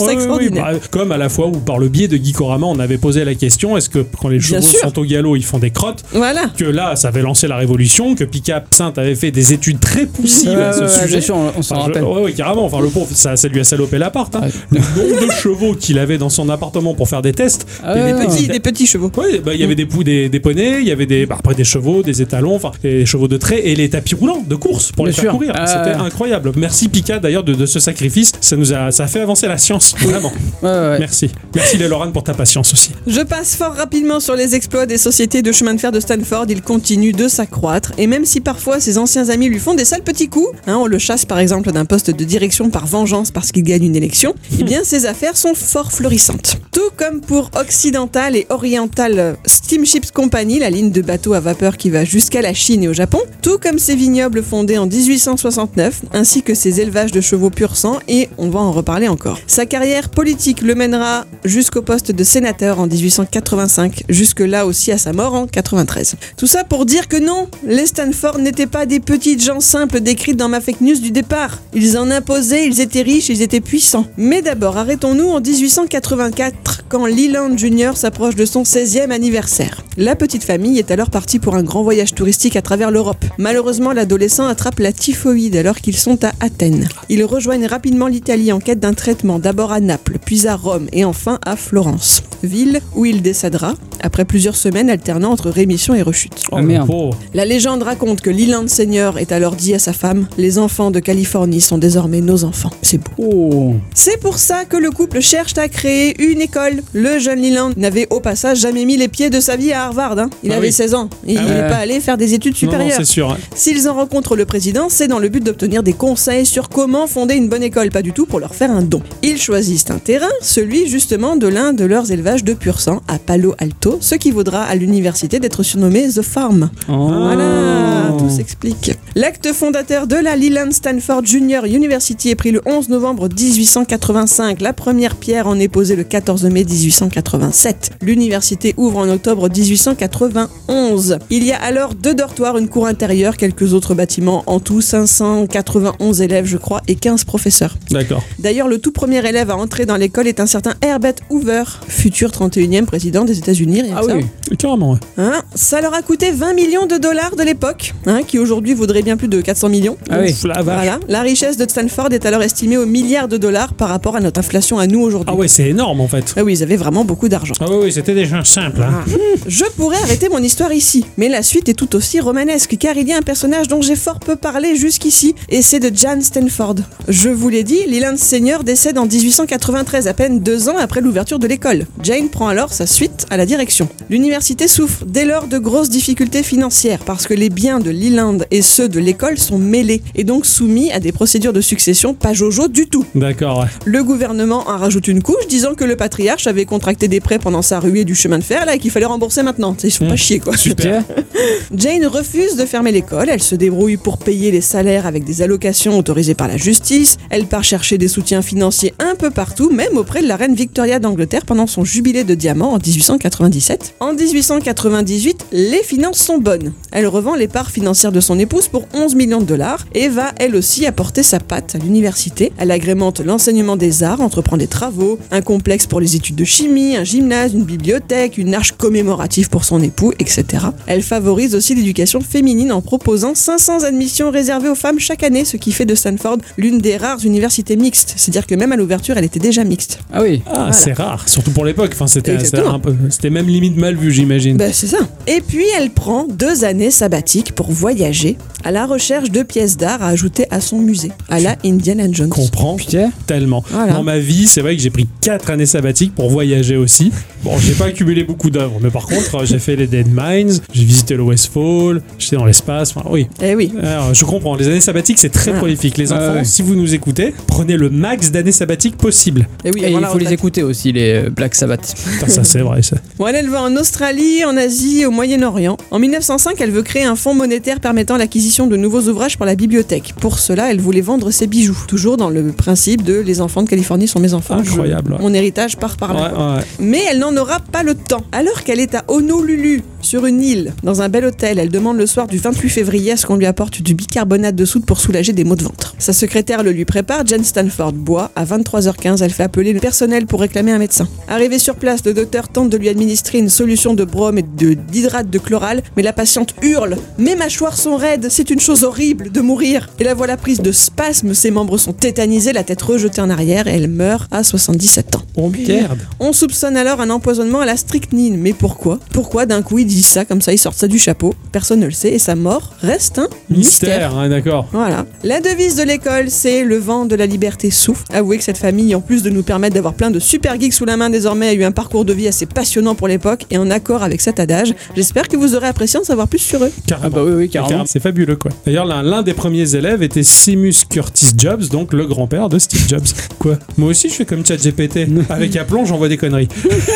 S1: Bah, comme à la fois où, par le biais de Geekorama, on avait posé la question est-ce que quand les
S3: Bien
S1: chevaux
S3: sûr.
S1: sont au galop, ils font des crottes?
S3: Voilà.
S1: Que là, ça avait lancé la révolution. Que Pika Absinthe avait fait des études très poussives
S2: Ouais,
S1: à ce
S2: ouais,
S1: sujet.
S2: bien sûr, on, on s'en
S1: Enfin, je-
S2: rappelle.
S1: ouais, ouais, carrément. Enfin, le pauvre, ça, ça lui a salopé l'appart. Hein.
S2: Ouais.
S1: Le nombre de chevaux qu'il avait dans son appartement pour faire des tests.
S2: Ah
S1: des.
S3: Petits, des petits chevaux.
S1: Ouais, bah, il y avait des, des, des poneys, il y avait des, bah, après des chevaux, des étalons, enfin des chevaux de trait et les tapis roulants de course pour
S2: Bien
S1: les faire
S2: sûr.
S1: courir. C'était incroyable. Merci Pika d'ailleurs de, de ce sacrifice. Ça nous a, ça a fait avancer la science. Vraiment.
S2: Ouais, ouais.
S1: Merci. Merci les Lorraine pour ta patience aussi.
S3: Je passe fort rapidement sur les exploits des sociétés de chemin de fer de Stanford. Il continue de s'accroître. Et même si parfois ses anciens amis lui font des sales petits coups, hein, on le chasse par exemple d'un poste de direction par vengeance parce qu'il gagne une élection, eh bien ses affaires sont fort florissantes. Tout comme pour Occidental et Oriental Steamships Company, la ligne de bateaux à vapeur qui va jusqu'à la Chine et au Japon, tout comme ses vignobles fondés en 1869, ainsi que ses élevages de chevaux pur sang, et on va en reparler encore. Sa carrière politique le mènera jusqu'au poste de sénateur en 1885, jusque-là aussi à sa mort en 93. Tout ça pour dire que non, les Stanford n'étaient pas des petites gens simples décrites dans ma fake news du départ. Ils en imposaient, ils étaient riches, ils étaient puissants. Mais d'abord, arrêtons-nous en 1884, quand Leland Jr. s'approche de son 16e anniversaire. La petite famille est alors partie pour un grand voyage touristique à travers l'Europe. Malheureusement, l'adolescent attrape la typhoïde alors qu'ils sont à Athènes. Ils rejoignent rapidement l'Italie en quête d'un traitement, d'abord à Naples, puis à Rome et enfin à Florence, ville où il décédera après plusieurs semaines alternant entre rémission et rechute.
S1: Oh,
S2: Ah, merde.
S1: pauvre.
S3: La légende raconte que Leland Senior est alors dit à sa femme Les enfants de Californie sont désormais nos enfants. C'est beau.
S2: Oh.
S3: C'est pour ça que le couple cherche à créer une école. Le jeune Leland n'avait au passage jamais mis les pieds de sa vie à Harvard. hein. Il
S1: Ah
S3: avait
S1: oui.
S3: 16 ans.
S1: Ah
S3: il
S2: ouais.
S3: n'est pas allé faire des études
S1: Non, non,
S3: supérieures.
S1: c'est sûr. hein.
S3: S'ils en rencontrent le président, c'est dans le but d'obtenir des conseils sur comment fonder une bonne école, pas du tout pour leur faire un don. Ils choisissent un terrain, celui justement de l'un de leurs élevages de pur sang à Palo Alto, ce qui vaudra à l'université d'être surnommé The Farm.
S2: Oh.
S3: Voilà, tout s'explique. L'acte fondateur de la Leland Stanford Junior University est pris le 11 novembre 1885. La première pierre en est posée le 14 mai 1887. L'université ouvre en octobre 1891. Il y a alors deux dortoirs, une cour intérieure, quelques autres bâtiments. En tout, 591 élèves, je crois, et 15 professeurs.
S1: D'accord.
S3: D'ailleurs, le tout premier élève à entrer dans l'école est un certain Herbert Hoover, futur 31e président des États-Unis
S2: Ah
S3: que ça.
S2: oui.
S1: Carrément, ouais.
S3: Hein, ça leur a coûté 20 millions de dollars de l'époque, hein, qui aujourd'hui vaudrait bien plus de 400 millions.
S2: Ah oui.
S1: La.
S3: Voilà. La richesse de Stanford est alors estimée aux milliards de dollars par rapport à notre inflation à nous aujourd'hui.
S1: Ah ouais, c'est énorme en fait.
S3: Ah oui, ils avaient vraiment beaucoup d'argent.
S1: Ah oui, oui, c'était déjà simple. Hein.
S3: Je pourrais arrêter mon histoire ici, mais la suite est tout aussi romanesque, car il y a un personnage dont j'ai fort peu parlé jusqu'ici, et c'est de Jan Stanford. Je vous l'ai dit, Leland Senior décède en 1893, à peine deux ans après l'ouverture de l'école. Jane prend alors sa suite à la direction. L'université souffre dès lors de grosses difficultés financières, parce que les biens de Leland et ceux de l'école sont mêlés, et donc soumis à des procédures de succession pas jojo du tout.
S1: D'accord, ouais.
S3: Le gouvernement en rajoute une couche, disant que le patriarche avait contracté des prêts pendant sa ruée du chemin de fer, là, et qu'il fallait rembourser maintenant. Ils se font pas chier, quoi.
S1: Super.
S3: Jane refuse de fermer l'école, elle se débrouille pour payer les salaires avec des allocations autorisées par la justice, elle part chercher des soutiens financiers un peu partout, même auprès de la reine Victoria d'Angleterre pendant son jubilé de diamant en 1897. En 1898, les finances sont bonnes. Elle revend les parts financières de son épouse pour 11 millions de dollars et va elle aussi apporter sa patte à l'université. Elle agrémente l'enseignement des arts, entreprend des travaux, un complexe pour les études de chimie, un gymnase, une bibliothèque, une arche commémorative pour son époux, etc. Elle favorise aussi l'éducation féminine en proposant 500 admissions réservées aux femmes chaque année, ce qui fait de Stanford l'une des rares universités mixtes. C'est-à-dire que même à l'ouverture, elle était déjà mixte.
S2: Ah oui.
S1: Ah, c'est rare, surtout pour l'époque. Enfin, c'était c'était
S3: Exactement.
S1: un peu- c'était même limite mal vu, j'imagine.
S3: Ben, c'est ça. Et puis elle prend deux années sabbatiques pour voyager à la recherche de pièces d'art à ajouter à son musée, à la Indiana Jones.
S1: comprends
S2: Putain.
S1: tellement.
S3: Voilà.
S1: Dans ma vie, c'est vrai que j'ai pris 4 années sabbatiques pour voyager aussi. Bon, j'ai pas accumulé beaucoup d'œuvres, mais par contre, euh, j'ai fait les Dead Mines, j'ai visité le Westfall, j'étais dans l'espace. Enfin, oui.
S3: Eh oui.
S1: Alors, je comprends, les années sabbatiques, c'est très
S3: Ah.
S1: prolifique. Les
S2: Ah
S1: enfants,
S2: ouais.
S1: si vous nous écoutez, prenez le max d'années sabbatiques possible.
S3: Eh oui,
S2: Et il faut les écouter aussi, les euh, Black Sabbath.
S1: Putain, ça, c'est vrai, ça.
S3: Bon, elle, elle va en Australie, en Asie et au Moyen-Orient. En 1905, elle veut créer un fonds monétaire permettant l'acquisition de nouveaux ouvrages pour la bibliothèque. Pour cela, elle voulait vendre ses bijoux. Toujours dans le principe de les enfants de Californie sont mes enfants.
S1: Incroyable,
S3: Je-
S1: ouais.
S3: Mon héritage part par là.
S1: Ouais, ouais.
S3: Mais elle n'en aura pas le temps. Alors qu'elle est à Honolulu, sur une île, dans un bel hôtel, elle demande le soir du 28 février à ce qu'on lui apporte du bicarbonate de soude pour soulager des maux de ventre. Sa secrétaire le lui prépare, Jen Stanford boit. À 23h15, elle fait appeler le personnel pour réclamer un médecin. Arrivé sur place, le docteur tente de lui administrer une solution de brome et de d'hydrate de chloral, mais la patiente hurle Mes mâchoires sont raides, c'est une chose horrible de mourir. Et la voilà prise de spasmes, ses membres sont tétanisés, la tête rejetée en arrière et elle meurt à 77 ans.
S1: Oh merde.
S3: On soupçonne alors un empoisonnement à la strychnine. Mais pourquoi? Pourquoi d'un coup ils disent ça comme ça, ils sortent ça du chapeau Personne ne le sait et sa mort reste un mystère.
S1: Mystère, hein, d'accord.
S3: Voilà. La devise de l'école, c'est le vent de la liberté souffle. Avouez que cette famille, en plus de nous permettre d'avoir plein de super geeks sous la main désormais, a eu un parcours de vie assez passionnant pour l'époque et en accord avec cet adage. J'espère que vous aurez apprécié en savoir plus sur eux.
S1: Carrément.
S2: Ah bah oui, oui, carrément.
S1: C'est fabuleux, quoi. D'ailleurs, l'un des premiers élèves était Seamus Curtis Jobs, donc le grand-père de Steve Jobs. Quoi? Moi aussi, je fais comme ChatGPT. Avec Aplomb, j'envoie des conneries.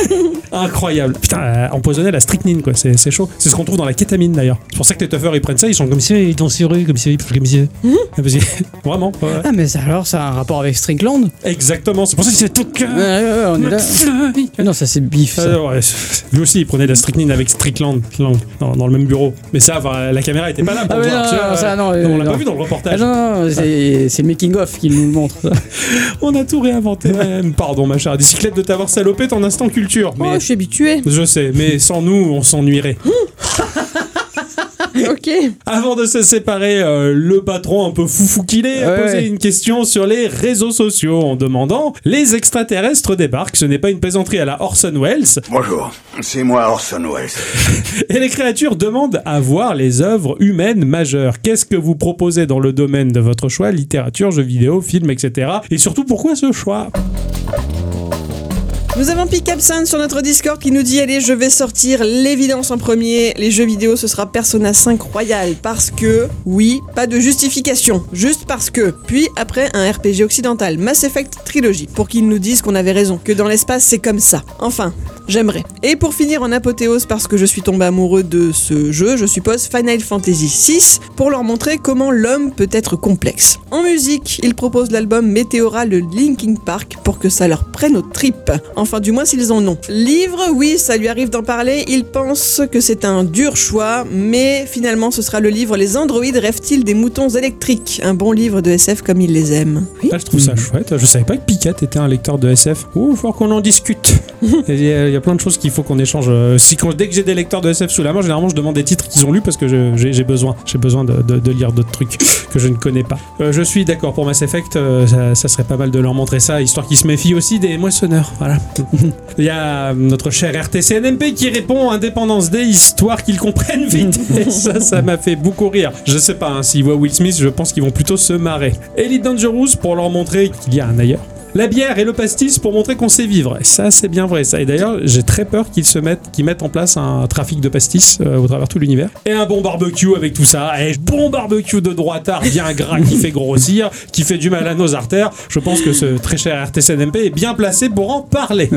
S1: Incroyable. Putain, euh, empoisonner la strychnine, quoi. C'est c'est chaud. C'est ce qu'on trouve dans la kétamine, d'ailleurs. C'est pour ça que les toughers, ils prennent ça, ils sont comme si ils sont sirés, comme si comme si. Ah, vas-y. Vraiment. ouais.
S2: Ah, mais ça, alors, ça a un rapport avec Strickland?
S1: Exactement. C'est pour ça que c'est tout
S2: Ouais, ouais, ouais, on est là. Ah Non, ça c'est bif. ça.
S1: Euh, ouais, lui aussi, il prenait de la strychnine avec Strickland dans, dans le même bureau. Mais ça, enfin, la caméra était pas là pour
S2: Ah, mais
S1: voir.
S2: non,
S1: tu vois.
S2: non, ça, non,
S1: on
S2: euh,
S1: l'a
S2: non.
S1: pas vu dans le
S2: Ah
S1: reportage.
S2: non, non, c'est c'est le making-of qui nous le montre. ça.
S1: On a tout réinventé. même. Pardon, ma chère bicyclette de t'avoir salopé ton instant culture. Mais
S3: Oh, je suis habituée.
S1: je sais, mais sans nous, on s'ennuierait.
S3: ok.
S1: Avant de se séparer, euh, le patron un peu foufou qu'il est a
S2: Ouais,
S1: posé
S2: ouais.
S1: une question sur les réseaux sociaux en demandant Les extraterrestres débarquent, ce n'est pas une plaisanterie à la Orson Welles.
S7: Bonjour, c'est moi Orson Welles.
S1: Et les créatures demandent à voir les œuvres humaines majeures. Qu'est-ce que vous proposez dans le domaine de votre choix? Littérature, jeux vidéo, films, etc. Et surtout, pourquoi ce choix?
S3: Nous avons Pic Absinthe sur notre Discord qui nous dit Allez, je vais sortir l'évidence en premier. Les jeux vidéo, ce sera Persona 5 Royal. Parce que, oui, pas de justification. Juste parce que. Puis après, un RPG occidental, Mass Effect Trilogy. Pour qu'ils nous disent qu'on avait raison, que dans l'espace, c'est comme ça. Enfin, j'aimerais. Et pour finir en apothéose, parce que je suis tombé amoureux de ce jeu, je suppose Final Fantasy VI, pour leur montrer comment l'homme peut être complexe. En musique, ils proposent l'album Météora de Linkin Park pour que ça leur prenne aux tripes. Enfin, du moins s'ils en ont. Livre, oui, ça lui arrive d'en parler. Il pense que c'est un dur choix, mais finalement, ce sera le livre Les androïdes rêvent-ils des moutons électriques? Un bon livre de SF comme ils les aiment. Oui.
S1: Ah, Je trouve ça chouette. Je savais pas que Piquette était un lecteur de SF. Ouh, faut qu'on en discute. Il y, a il a plein de choses qu'il faut qu'on échange. Euh, Si, quand- dès que j'ai des lecteurs de SF sous la main, généralement, je demande des titres qu'ils ont lus parce que j'ai besoin. J'ai besoin de, de- de lire d'autres trucs que je ne connais pas. Euh, je suis d'accord pour Mass Effect. euh, ça, ça serait pas mal de leur montrer ça, histoire qu'ils se méfient aussi des moissonneurs. Voilà. Il y a notre cher RTC NMP qui répond Indépendance Day, histoire qu'ils comprennent vite. Et ça, ça m'a fait beaucoup rire. Je sais pas, hein, s'ils voient Will Smith, je pense qu'ils vont plutôt se marrer. Elite Dangerous pour leur montrer qu'il y a un ailleurs. La bière et le pastis pour montrer qu'on sait vivre. Et ça, c'est bien vrai, ça. Et d'ailleurs, j'ai très peur qu'ils se mettent, qu'ils mettent en place un trafic de pastis euh, au travers tout l'univers. Et un bon barbecue avec tout ça. Et bon barbecue de droitard bien gras qui fait grossir, qui fait du mal à nos artères. Je pense que ce très cher RTCNMP est bien placé pour en parler.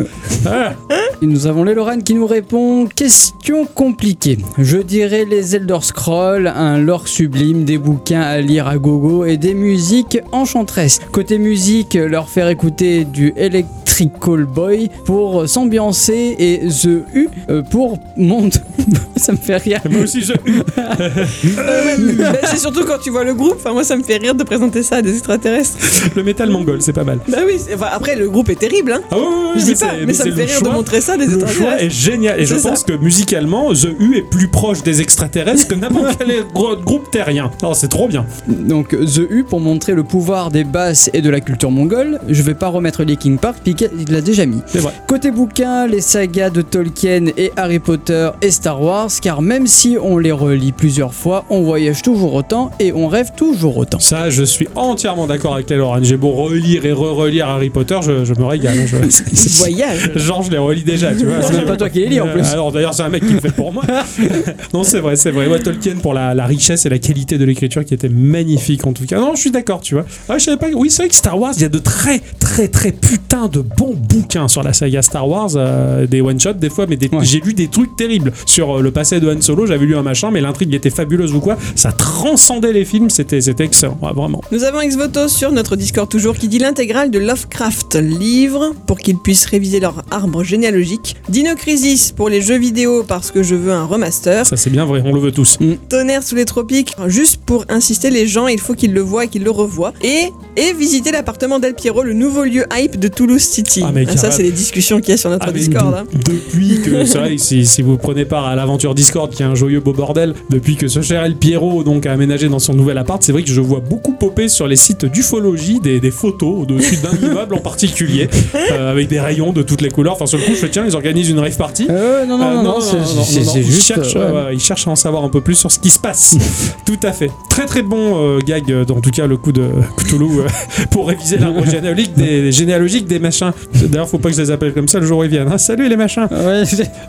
S2: Et nous avons les Lorraine qui nous répond Question compliquée. Je dirais les Elder Scrolls, un lore sublime, des bouquins à lire à gogo et des musiques enchanteresses. Côté musique, leur faire écouter du Electrical Boy pour s'ambiancer et The U euh, pour monde. Ça me fait rire.
S1: Moi aussi, je.
S3: Bah, c'est surtout quand tu vois le groupe. Enfin, moi, ça me fait rire de présenter ça à des extraterrestres.
S1: Le métal mongol, c'est pas mal.
S3: Bah oui, enfin, après, le groupe est terrible, hein.
S1: Ah oui, oui, oui,
S3: Je dis pas,
S1: c'est-
S3: mais ça me fait rire de montrer ça à des
S1: Le choix
S3: extraterrestres.
S1: est génial et je
S3: ça.
S1: pense que musicalement The U est plus proche des extraterrestres que n'importe quel groupe terrien. Non, c'est trop bien.
S2: Donc The U pour montrer le pouvoir des basses et de la culture mongole. Je vais pas remettre Linkin Park, puis il l'a déjà mis.
S1: Vrai.
S2: Côté bouquin, les sagas de Tolkien et Harry Potter et Star Wars, car même si on les relit plusieurs fois, on voyage toujours autant et on rêve toujours autant.
S1: Ça, je suis entièrement d'accord avec Laurent. J'ai beau relire et re-relire Harry Potter, je, je me régale. hein. Je-
S3: Voyage.
S1: Genre, je les relis déjà, tu vois.
S2: C'est pas toi qui les lis, en plus.
S1: Alors d'ailleurs, c'est un mec qui le fait pour moi. non, c'est vrai, c'est vrai. Ouais, Tolkien pour la, la richesse et la qualité de l'écriture qui était magnifique en tout cas. Non, je suis d'accord, tu vois. Ah, je savais pas. Oui, c'est vrai que Star Wars, il y a de très, très, très putain de bons bouquins sur la saga Star Wars, euh, des one shots des fois, mais des-
S2: Ouais.
S1: j'ai lu des trucs terribles sur euh, le passé de Han Solo. J'avais lu un machin, mais l'intrigue était fabuleuse ou quoi. Ça transcendait les films. C'était, c'était excellent, ouais, vraiment.
S3: Nous avons Exvoto sur notre Discord toujours qui dit l'intégrale de Lovecraft livre pour qu'ils puissent réviser leur arbre généalogique. Dino Crisis pour les jeux vidéo parce que je veux un remaster.
S1: Ça, c'est bien vrai. On le veut tous.
S3: Tonnerre sous les tropiques juste pour insister les gens, il faut qu'ils le voient et qu'ils le revoient. Et, et visiter l'appartement d'El Piero, le nouveau lieu hype de Toulouse City.
S1: Ah, mais
S3: ça, c'est les discussions qu'il y a sur notre
S1: Ah,
S3: Discord.
S1: de-
S3: hein.
S1: Depuis que, c'est vrai, que si, si vous prenez part à l'aventure Discord, qui est un joyeux beau bordel, depuis que ce cher El Piero donc, a aménagé dans son nouvel appart, c'est vrai que je vois beaucoup popper sur les sites d'ufologie des, des photos au-dessus d'un immeuble en particulier, euh, avec des rayons de toutes les couleurs. Enfin, sur le coup, je fais tiens, ils organisent une rave party.
S2: Euh, non, non,
S1: Euh,
S2: non, non, c'est- c'est
S1: non,
S2: c'est
S1: ils
S2: juste.
S1: cherchent,
S2: euh, ouais.
S1: euh, ils cherchent à en savoir un peu plus sur ce qui se passe. Tout à fait. Très très bon euh, gag, euh, en tout cas le coup de Cthulhu euh, pour réviser l'arbre généalogique des, généalogique des machins. D'ailleurs, faut pas que je les appelle comme ça le jour où ils viennent. hein. Salut les machins.
S2: Ouais,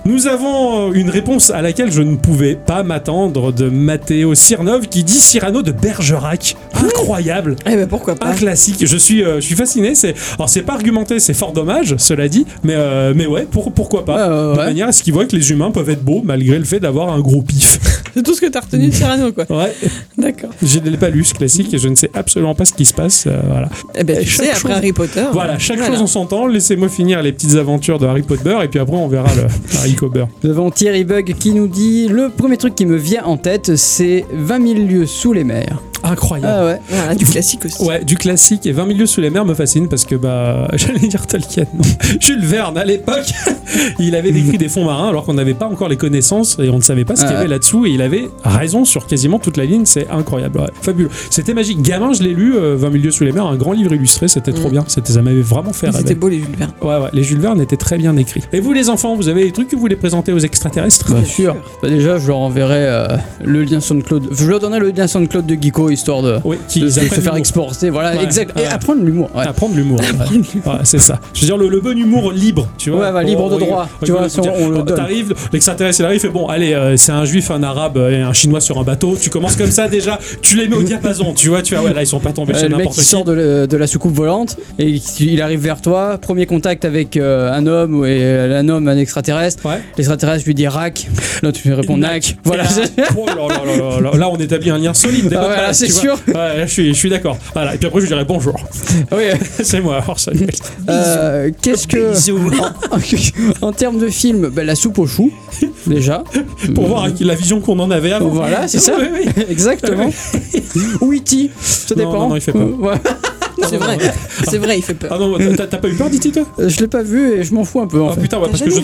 S1: Nous avons euh, une réponse à laquelle je ne pouvais pas m'attendre de Matteo Sirnov qui dit Cyrano de Bergerac. Incroyable.
S3: Eh ben pourquoi
S1: Un
S3: pas.
S1: classique, je suis, euh, je suis fasciné. C'est, alors c'est pas argumenté, c'est fort dommage, cela dit, mais, euh, mais ouais, pour, pourquoi pas. De
S2: ouais.
S1: manière à ce qu'ils voient que les humains peuvent être beaux malgré le fait d'avoir un gros pif.
S3: C'est tout ce que t'as retenu de Cyrano, quoi.
S1: Ouais,
S3: D'accord.
S1: je l'ai pas lu ce classique et je ne sais absolument pas ce qui se passe. euh, voilà.
S3: Eh ben tu sais, après Harry Potter.
S1: Voilà, chaque
S3: voilà.
S1: chose en son temps. Laissez-moi finir les petites aventures de Harry Potter et puis après on verra le Harry Cobber.
S2: Nous avons Thierry Bug qui nous dit Le premier truc qui me vient en tête, c'est 20 000 lieues sous les mers.
S1: Incroyable.
S2: Ah ouais.
S3: Voilà, du classique aussi.
S1: Ouais, du classique et 20 milieux sous les mers me fascine parce que bah j'allais dire Tolkien. Non. Jules Verne à l'époque, il avait décrit des fonds marins alors qu'on n'avait pas encore les connaissances et on ne savait pas ce qu'il y
S2: Ah.
S1: avait là-dessous et il avait raison sur quasiment toute la ligne, c'est incroyable, ouais, fabuleux. C'était magique. Gamin, je l'ai lu euh, 20 milieux sous les mers, un grand livre illustré, c'était trop
S3: Mm.
S1: bien, c'était ça m'avait vraiment fait
S3: C'était beau les Jules Verne.
S1: Ouais ouais, les Jules Verne étaient très bien écrits. Et vous les enfants, vous avez des trucs que vous voulez présenter aux extraterrestres?
S3: Bien
S2: sûr.
S3: sûr.
S2: Bah déjà, je leur enverrai euh, le lien SoundCloud. Je leur donnerai le lien SoundCloud de Geeko histoire de,
S1: Oui, qui
S2: de se
S1: apprennent
S2: faire exporter. Voilà,
S1: Ouais,
S2: exact. Et
S1: ouais.
S2: apprendre l'humour. Ouais.
S1: Apprendre l'humour. c'est ça. Je veux dire, le, le bon humour libre, tu vois.
S2: Ouais, ouais, libre de
S1: On- on-
S2: droit,
S1: on-
S2: tu vois,
S1: on-
S2: ça, on le
S1: on-
S2: donne.
S1: T'arrives, l'extraterrestre il arrive et bon, allez, euh, c'est un juif, un arabe et un chinois sur un bateau. Tu commences comme ça déjà, tu les mets au diapason, tu vois, tu vois, ouais, là ils sont pas tombés
S2: Ouais,
S1: chez n'importe
S2: qui
S1: qui.
S2: sort de, la- de la soucoupe volante et il- il arrive vers toi, premier contact avec euh, un homme et euh, un homme un extraterrestre. L'extraterrestre lui dit rac, l'autre lui répond nac. Voilà.
S1: Oh là là là là là, là, on établit un lien solide.
S2: C'est sûr.
S1: Ouais, je suis, je suis d'accord. Voilà. Et puis après, je lui dirais bonjour.
S2: oui.
S1: c'est moi, Orson Welles.
S2: Euh, Qu'est-ce que en, en termes de film, bah, la soupe aux choux déjà.
S1: Pour voir la vision qu'on en avait avant.
S2: Voilà, c'est ça.
S1: Oui, oui.
S2: Exactement. Ou E.T. ça dépend.
S1: non, non, il fait pas.
S2: Ouais.
S3: C'est vrai, c'est vrai, il fait peur.
S1: Ah non, t'as pas eu peur, dit toi
S2: Euh, Je l'ai pas vu et je m'en fous un peu en
S1: Ah
S2: fait.
S1: putain, ouais, parce que je.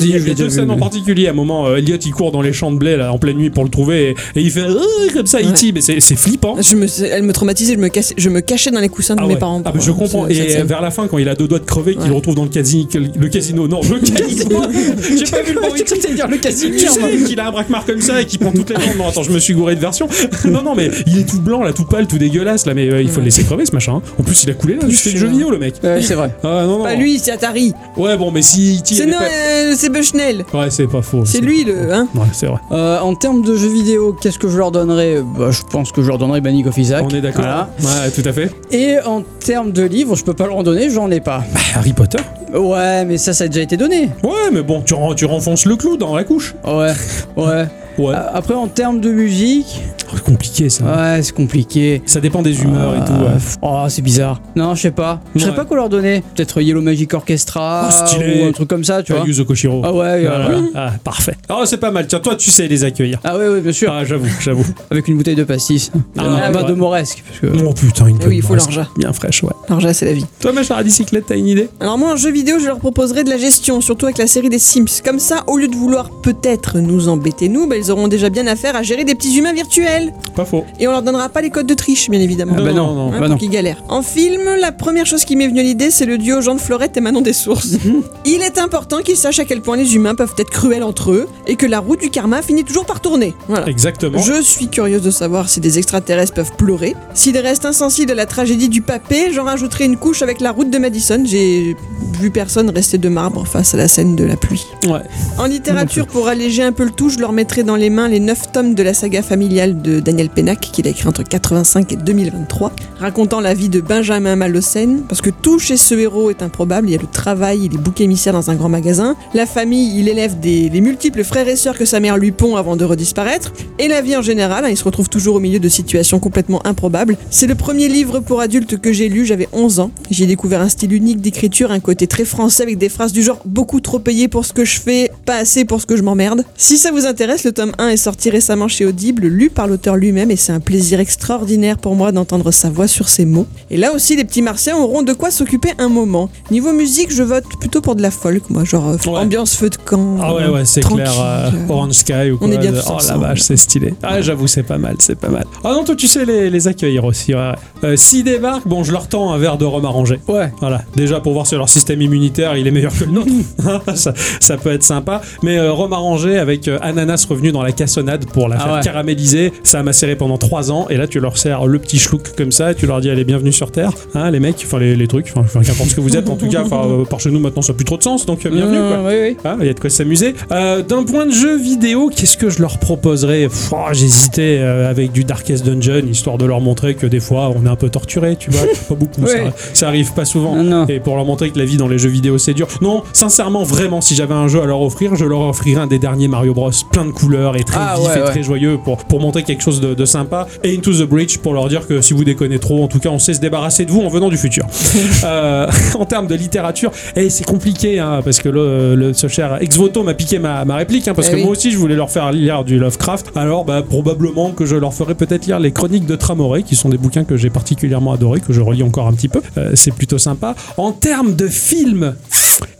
S1: Il y a deux scènes en particulier. À un moment, euh, Elliot il court dans les champs de blé là, en pleine nuit pour le trouver et, et il fait euh, comme ça,
S3: Ouais.
S1: tire, mais c'est c'est flippant.
S3: Je me, elle me traumatisait, je me, cassais- je me cachais dans les coussins de
S1: Ah
S3: mes parents.
S1: Ah mais je comprends. Et vers la fin, quand il a deux doigts de crever, qu'il le retrouve dans le casino, le casino, non, le casino. J'ai pas vu le bon
S2: Tu sais dire le casino
S1: Tu sais qu'il a un braquemar comme ça et qu'il prend toutes les. Non, attends, je me suis gouré de version. non, non, mais il est tout blanc, là, tout pâle, tout dégueulasse, là, mais il faut le laisser crever ce machin. En plus, il a coulé là, juste fait du jeu vidéo, le mec.
S2: Ouais, c'est vrai.
S1: Ah non, non.
S3: Pas lui, c'est Atari.
S1: Ouais, bon, mais si il.
S3: C'est
S1: il est
S3: non,
S1: pas-
S3: euh, c'est Bushnell.
S1: Ouais, c'est pas faux.
S3: C'est lui le. Hein
S1: Ouais, c'est vrai.
S2: Euh, en termes de jeux vidéo, qu'est-ce que je leur donnerais? Bah, Je pense que je leur donnerais Banning of Isaac.
S1: On est d'accord.
S2: Voilà.
S1: Ouais, tout à fait.
S2: Et en termes de livres, je peux pas leur en donner, j'en ai pas.
S1: Bah, Harry Potter.
S2: Ouais, mais ça, ça a déjà été donné.
S1: Ouais, mais bon, tu, tu renfonces le clou dans la couche.
S2: Ouais, ouais.
S1: Ouais.
S2: Euh, Après, en termes de musique,
S1: C'est compliqué ça.
S2: ouais, c'est compliqué.
S1: Ça dépend des humeurs et tout.
S2: Euh,
S1: ouais.
S2: Oh, c'est bizarre. Non, je sais pas. Je sais
S1: Ouais.
S2: pas quoi leur donner. Peut-être Yellow Magic Orchestra
S1: Oh,
S2: ou un truc comme ça, tu vois.
S1: Yuzo Koshiro.
S2: Ah ouais,
S1: Voilà. Ah, parfait. Oh, c'est pas mal. Tiens, toi, tu sais les accueillir.
S2: Ah ouais, ouais, bien sûr.
S1: Ah, j'avoue, j'avoue.
S2: Avec une bouteille de pastis.
S1: Ah,
S2: Ah, bah,
S1: ouais.
S2: de Moresque. Parce que...
S1: Oh putain, une
S3: Eh oui, il faut l'argent.
S1: Bien fraîche, ouais.
S3: L'argent, c'est la vie.
S1: Toi, ma chère à bicyclette, t'as une idée?
S3: Alors moi en jeu vidéo je leur proposerai de la gestion, surtout avec la série des Sims. Comme ça, au lieu de vouloir peut-être nous embêter nous, bah, ils auront déjà bien affaire à gérer des petits humains virtuels.
S1: Pas faux.
S3: Et on leur donnera pas les codes de triche, bien évidemment.
S2: Ah bah non,
S1: non, non.
S3: Hein,
S2: bah non.
S3: galèrent. En film, la première chose qui m'est venue à l'idée, c'est le duo Jean de Florette et Manon des Sources. Il est important qu'ils sachent à quel point les humains peuvent être cruels entre eux et que la roue du karma finit toujours par tourner. Voilà.
S1: Exactement.
S3: Je suis curieuse de savoir si des extraterrestres peuvent pleurer. S'ils restent insensibles à la tragédie du papé, j'en rajouterai une couche avec la route de Madison. J'ai vu personne rester de marbre face à la scène de la pluie.
S1: Ouais.
S3: En littérature, pour alléger un peu le tout, je leur mettrai dans les mains les 9 tomes de la saga familiale de Daniel Pennac, qu'il a écrit entre 85 et 2023, racontant la vie de Benjamin Malocène, parce que tout chez ce héros est improbable. Il y a le travail, il est bouc émissaire dans un grand magasin, la famille, il élève des, les multiples frères et sœurs que sa mère lui pond avant de redisparaître, et la vie en général, hein, il se retrouve toujours au milieu de situations complètement improbables. C'est le premier livre pour adultes que j'ai lu, j'avais 11 ans. J'ai découvert un style unique d'écriture, un côté très français avec des phrases du genre beaucoup trop payé pour ce que je fais, pas assez pour ce que je m'emmerde. Si ça vous intéresse, le tome 1 est sorti récemment chez Audible, lu par l'auteur lui-même, et c'est un plaisir extraordinaire pour moi d'entendre sa voix sur ses mots. Et là aussi, les petits martiens auront de quoi s'occuper un moment. Niveau musique, je vote plutôt pour de la folk, moi, genre euh,
S1: Ouais.
S3: ambiance feu de camp.
S1: Ah ouais, ouais, c'est clair. euh,
S3: euh,
S1: Orange Sky ou quoi.
S3: on est bien tous
S1: oh la vache, c'est stylé. Ah, j'avoue, c'est pas mal, c'est pas mal. Ah non, toi, tu sais les, les accueillir aussi. Ouais. Euh, S'ils débarquent, bon, je leur tends un verre de rhum arrangé.
S2: Ouais.
S1: Voilà, déjà pour voir si leur système immunitaire il est meilleur que le nôtre, ça, ça peut être sympa. Mais euh, rhum arrangé avec euh, ananas revenu dans la cassonade pour la
S2: Ah
S1: faire
S2: ouais.
S1: caraméliser, ça a macéré pendant 3 ans et là tu leur sers le petit schlouk comme ça et tu leur dis allez bienvenue sur Terre, hein, les mecs, enfin les, les trucs, enfin qu'importe ce que vous êtes en tout cas, enfin euh, par chez nous maintenant ça n'a plus trop de sens donc euh, bienvenue quoi.
S2: Oui, oui.
S1: Ah, Il y a de quoi s'amuser. Euh, D'un point de jeu vidéo, qu'est-ce que je leur proposerais? Oh, J'hésitais avec du Darkest Dungeon, histoire de leur montrer que des fois on est un peu torturé, tu vois. Pas beaucoup, ça, ça arrive pas souvent.
S2: Non, non.
S1: Et pour leur montrer que la vie dans les jeux vidéo c'est dur. Non, sincèrement, vraiment, si j'avais un jeu à leur offrir, je leur offrirais un des derniers Mario Bros. plein de couleurs et très
S2: Ah,
S1: vif
S2: ouais,
S1: et
S2: ouais.
S1: très joyeux pour, pour montrer quelque chose de, de sympa. Et Into the Breach pour leur dire que si vous déconnez trop, en tout cas, on sait se débarrasser de vous en venant du futur. Euh, en termes de littérature, et c'est compliqué hein, parce que le, le- ce cher ex voto m'a piqué ma, ma réplique hein, parce
S3: Eh
S1: que
S3: oui.
S1: moi aussi je voulais leur faire lire du Lovecraft. Alors bah, probablement que je leur ferai peut-être lire les Chroniques de Tramoré qui sont des bouquins que j'ai particulièrement adorés que je relis encore un petit peu. Euh, c'est plutôt sympa. En termes de films.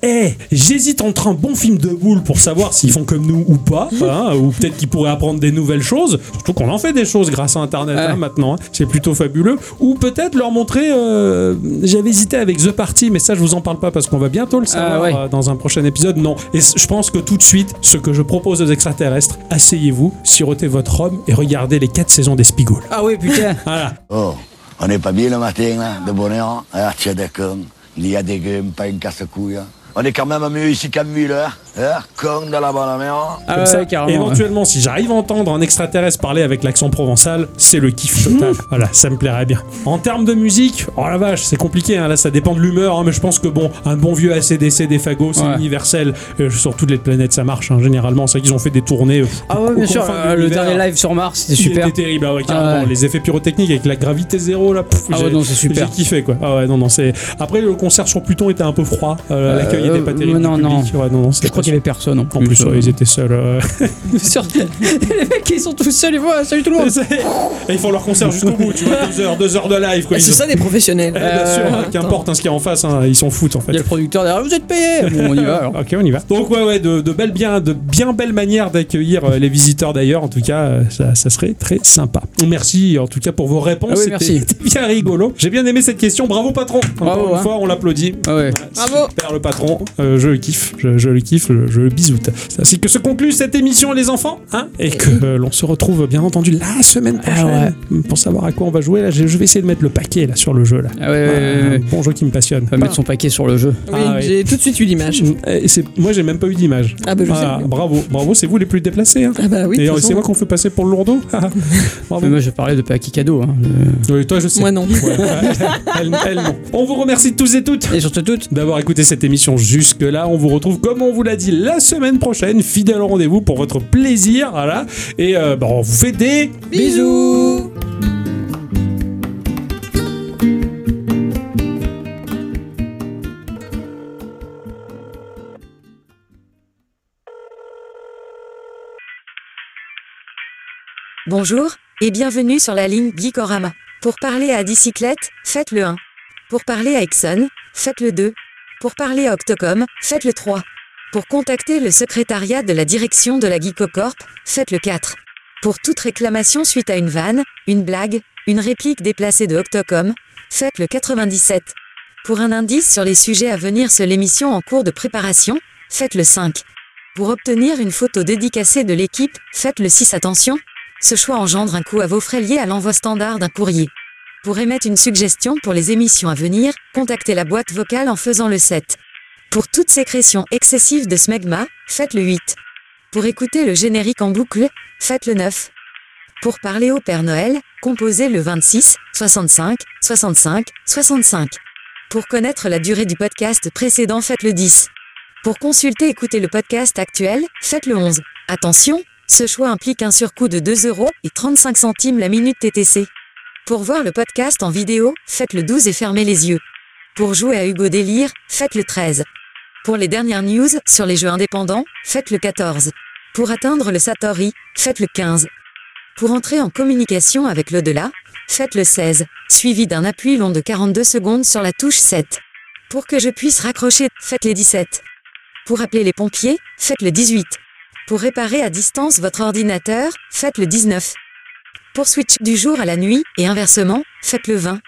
S1: Eh, j'hésite entre un bon film de boule pour savoir s'ils font comme nous ou pas, hein, ou peut-être qu'ils pourraient apprendre des nouvelles choses. Surtout qu'on en fait des choses grâce à Internet
S2: Ouais.
S1: hein, maintenant, hein. c'est plutôt fabuleux. Ou peut-être leur montrer. euh, J'avais hésité avec The Party, mais ça je vous en parle pas parce qu'on va bientôt le savoir
S2: Ah ouais.
S1: euh, dans un prochain épisode. Non, et je pense que tout de suite, ce que je propose aux extraterrestres, asseyez-vous, sirotez votre rhum et regardez les quatre saisons des Spigoules.
S2: Ah oui, putain.
S1: Voilà.
S7: Oh, on n'est pas bien le matin, là, de bonheur. Ah, tiens, d'accord. Il y a des grumes, pas une casse-couille. hein. On est quand même mieux ici qu'à Muller. Hein.
S2: Ah
S1: Comme
S2: ouais,
S1: ça.
S2: carrément.
S1: Éventuellement, si j'arrive à entendre un extraterrestre parler avec l'accent provençal, c'est le kiff total. voilà, ça me plairait bien. En termes de musique, oh la vache, c'est compliqué. hein, Là, ça dépend de l'humeur, hein, mais je pense que bon, un bon vieux ACDC des fagots, c'est
S2: Ouais.
S1: universel. Euh, sur toutes les planètes, ça marche. hein, généralement, c'est vrai qu'ils ont fait des tournées. euh,
S2: Ah ouais, bien sûr. euh, le dernier live sur Mars, c'était super.
S1: était terrible, ah ouais.
S2: Ah ouais.
S1: Les effets pyrotechniques avec la gravité zéro, là. pff,
S2: Ah ouais,
S1: j'ai-
S2: non, c'est super.
S1: J'ai kiffé, quoi. Ah ouais, non, non, c'est. Après, le concert sur Pluton était un peu froid. euh,
S2: Euh,
S1: L'accueil était pas
S2: euh,
S1: terrible.
S2: non,
S1: du
S2: non.
S1: non, non,
S2: crois qu'il y avait personne en plus.
S1: En plus,
S2: euh.
S1: ouais, ils étaient seuls. euh.
S2: Sur- les mecs, ils sont tous seuls, ils voient, salut tout le monde.
S1: Et ils font leur concert jusqu'au bout, tu vois, deux heures, deux heures de live. Quoi.
S3: Ah,
S1: Ils
S3: C'est
S1: ont-
S3: ça des professionnels.
S1: Eh, bien sûr,
S3: Euh,
S1: qu'importe hein, ce qu'il y a en face, hein, ils s'en foutent en fait.
S2: Il y a le producteur derrière, vous êtes payés Bon, on y va alors.
S1: Ok, on y va. Donc ouais, ouais, de, de belles bien, de bien belles manières d'accueillir euh, les visiteurs d'ailleurs. En tout cas, euh, ça, ça serait très sympa. Merci en tout cas pour vos réponses.
S2: Ah oui,
S1: C'était-
S2: merci.
S1: C'était bien rigolo. J'ai bien aimé cette question. Bravo patron. Encore
S2: Bravo,
S1: une
S2: hein.
S1: fois, on l'applaudit.
S2: Ah ouais.
S3: Bravo.
S1: Super le patron. Euh, je le kiffe. Je, je le kiffe. Je, je le bisoute. C'est ainsi que se conclut cette émission les enfants. Hein et que euh, l'on se retrouve bien entendu la semaine
S2: Ah
S1: prochaine pour savoir à quoi on va jouer. Là, je je vais essayer de mettre le paquet là sur le jeu là.
S2: Ah ouais, ouais, ouais,
S1: Un
S2: ouais.
S1: bon jeu qui me passionne.
S2: On va mettre son paquet sur le jeu.
S3: Oui,
S1: Ah, oui.
S3: j'ai tout de suite eu l'image.
S1: C'est- moi, j'ai même pas eu d'image.
S3: Ah bah je
S1: Ah,
S3: sais.
S1: bravo, bravo, c'est vous les plus déplacés. Hein.
S3: Ah bah oui. façon.
S1: c'est moi qu'on fait passer pour le lourdeau. bravo.
S2: Mais moi, je parlais de paquet cadeau. Hein.
S1: Oui, toi, je sais.
S3: Moi non.
S1: Ouais, elle, elle, non. On vous remercie tous et toutes
S2: Et surtout toutes.
S1: d'avoir écouté cette émission jusque-là. On vous retrouve, comme on vous l'a dit, la semaine prochaine, fidèle au rendez-vous pour votre plaisir. Voilà. Et euh, bah, on vous fait des
S3: Bisous.
S8: Bonjour, et bienvenue sur la ligne Geekorama. Pour parler à Dicyclette, faites le 1. Pour parler à Exxon, faites le 2. Pour parler à Octocom, faites le 3. Pour contacter le secrétariat de la direction de la Geekocorp, faites le 4. Pour toute réclamation suite à une vanne, une blague, une réplique déplacée de Octocom, faites le 97. Pour un indice sur les sujets à venir sur l'émission en cours de préparation, faites le 5. Pour obtenir une photo dédicacée de l'équipe, faites le 6 attention. Ce choix engendre un coût à vos frais liés à l'envoi standard d'un courrier. Pour émettre une suggestion pour les émissions à venir, contactez la boîte vocale en faisant le 7. Pour toute sécrétion excessive de smegma, faites le 8. Pour écouter le générique en boucle, faites le 9. Pour parler au Père Noël, composez le 26, 65, 65, 65. Pour connaître la durée du podcast précédent, faites le 10. Pour consulter et écouter le podcast actuel, faites le 11. Attention, ce choix implique un surcoût de 2 euros et 35 centimes la minute TTC. Pour voir le podcast en vidéo, faites le 12 et fermez les yeux. Pour jouer à Hugo Délire, faites le 13. Pour les dernières news sur les jeux indépendants, faites le 14. Pour atteindre le Satori, faites le 15. Pour entrer en communication avec l'au-delà, faites le 16, suivi d'un appui long de 42 secondes sur la touche 7. Pour que je puisse raccrocher, faites les 17. Pour appeler les pompiers, faites le 18. Pour réparer à distance votre ordinateur, faites le 19. Pour switch du jour à la nuit, et inversement, faites le 20.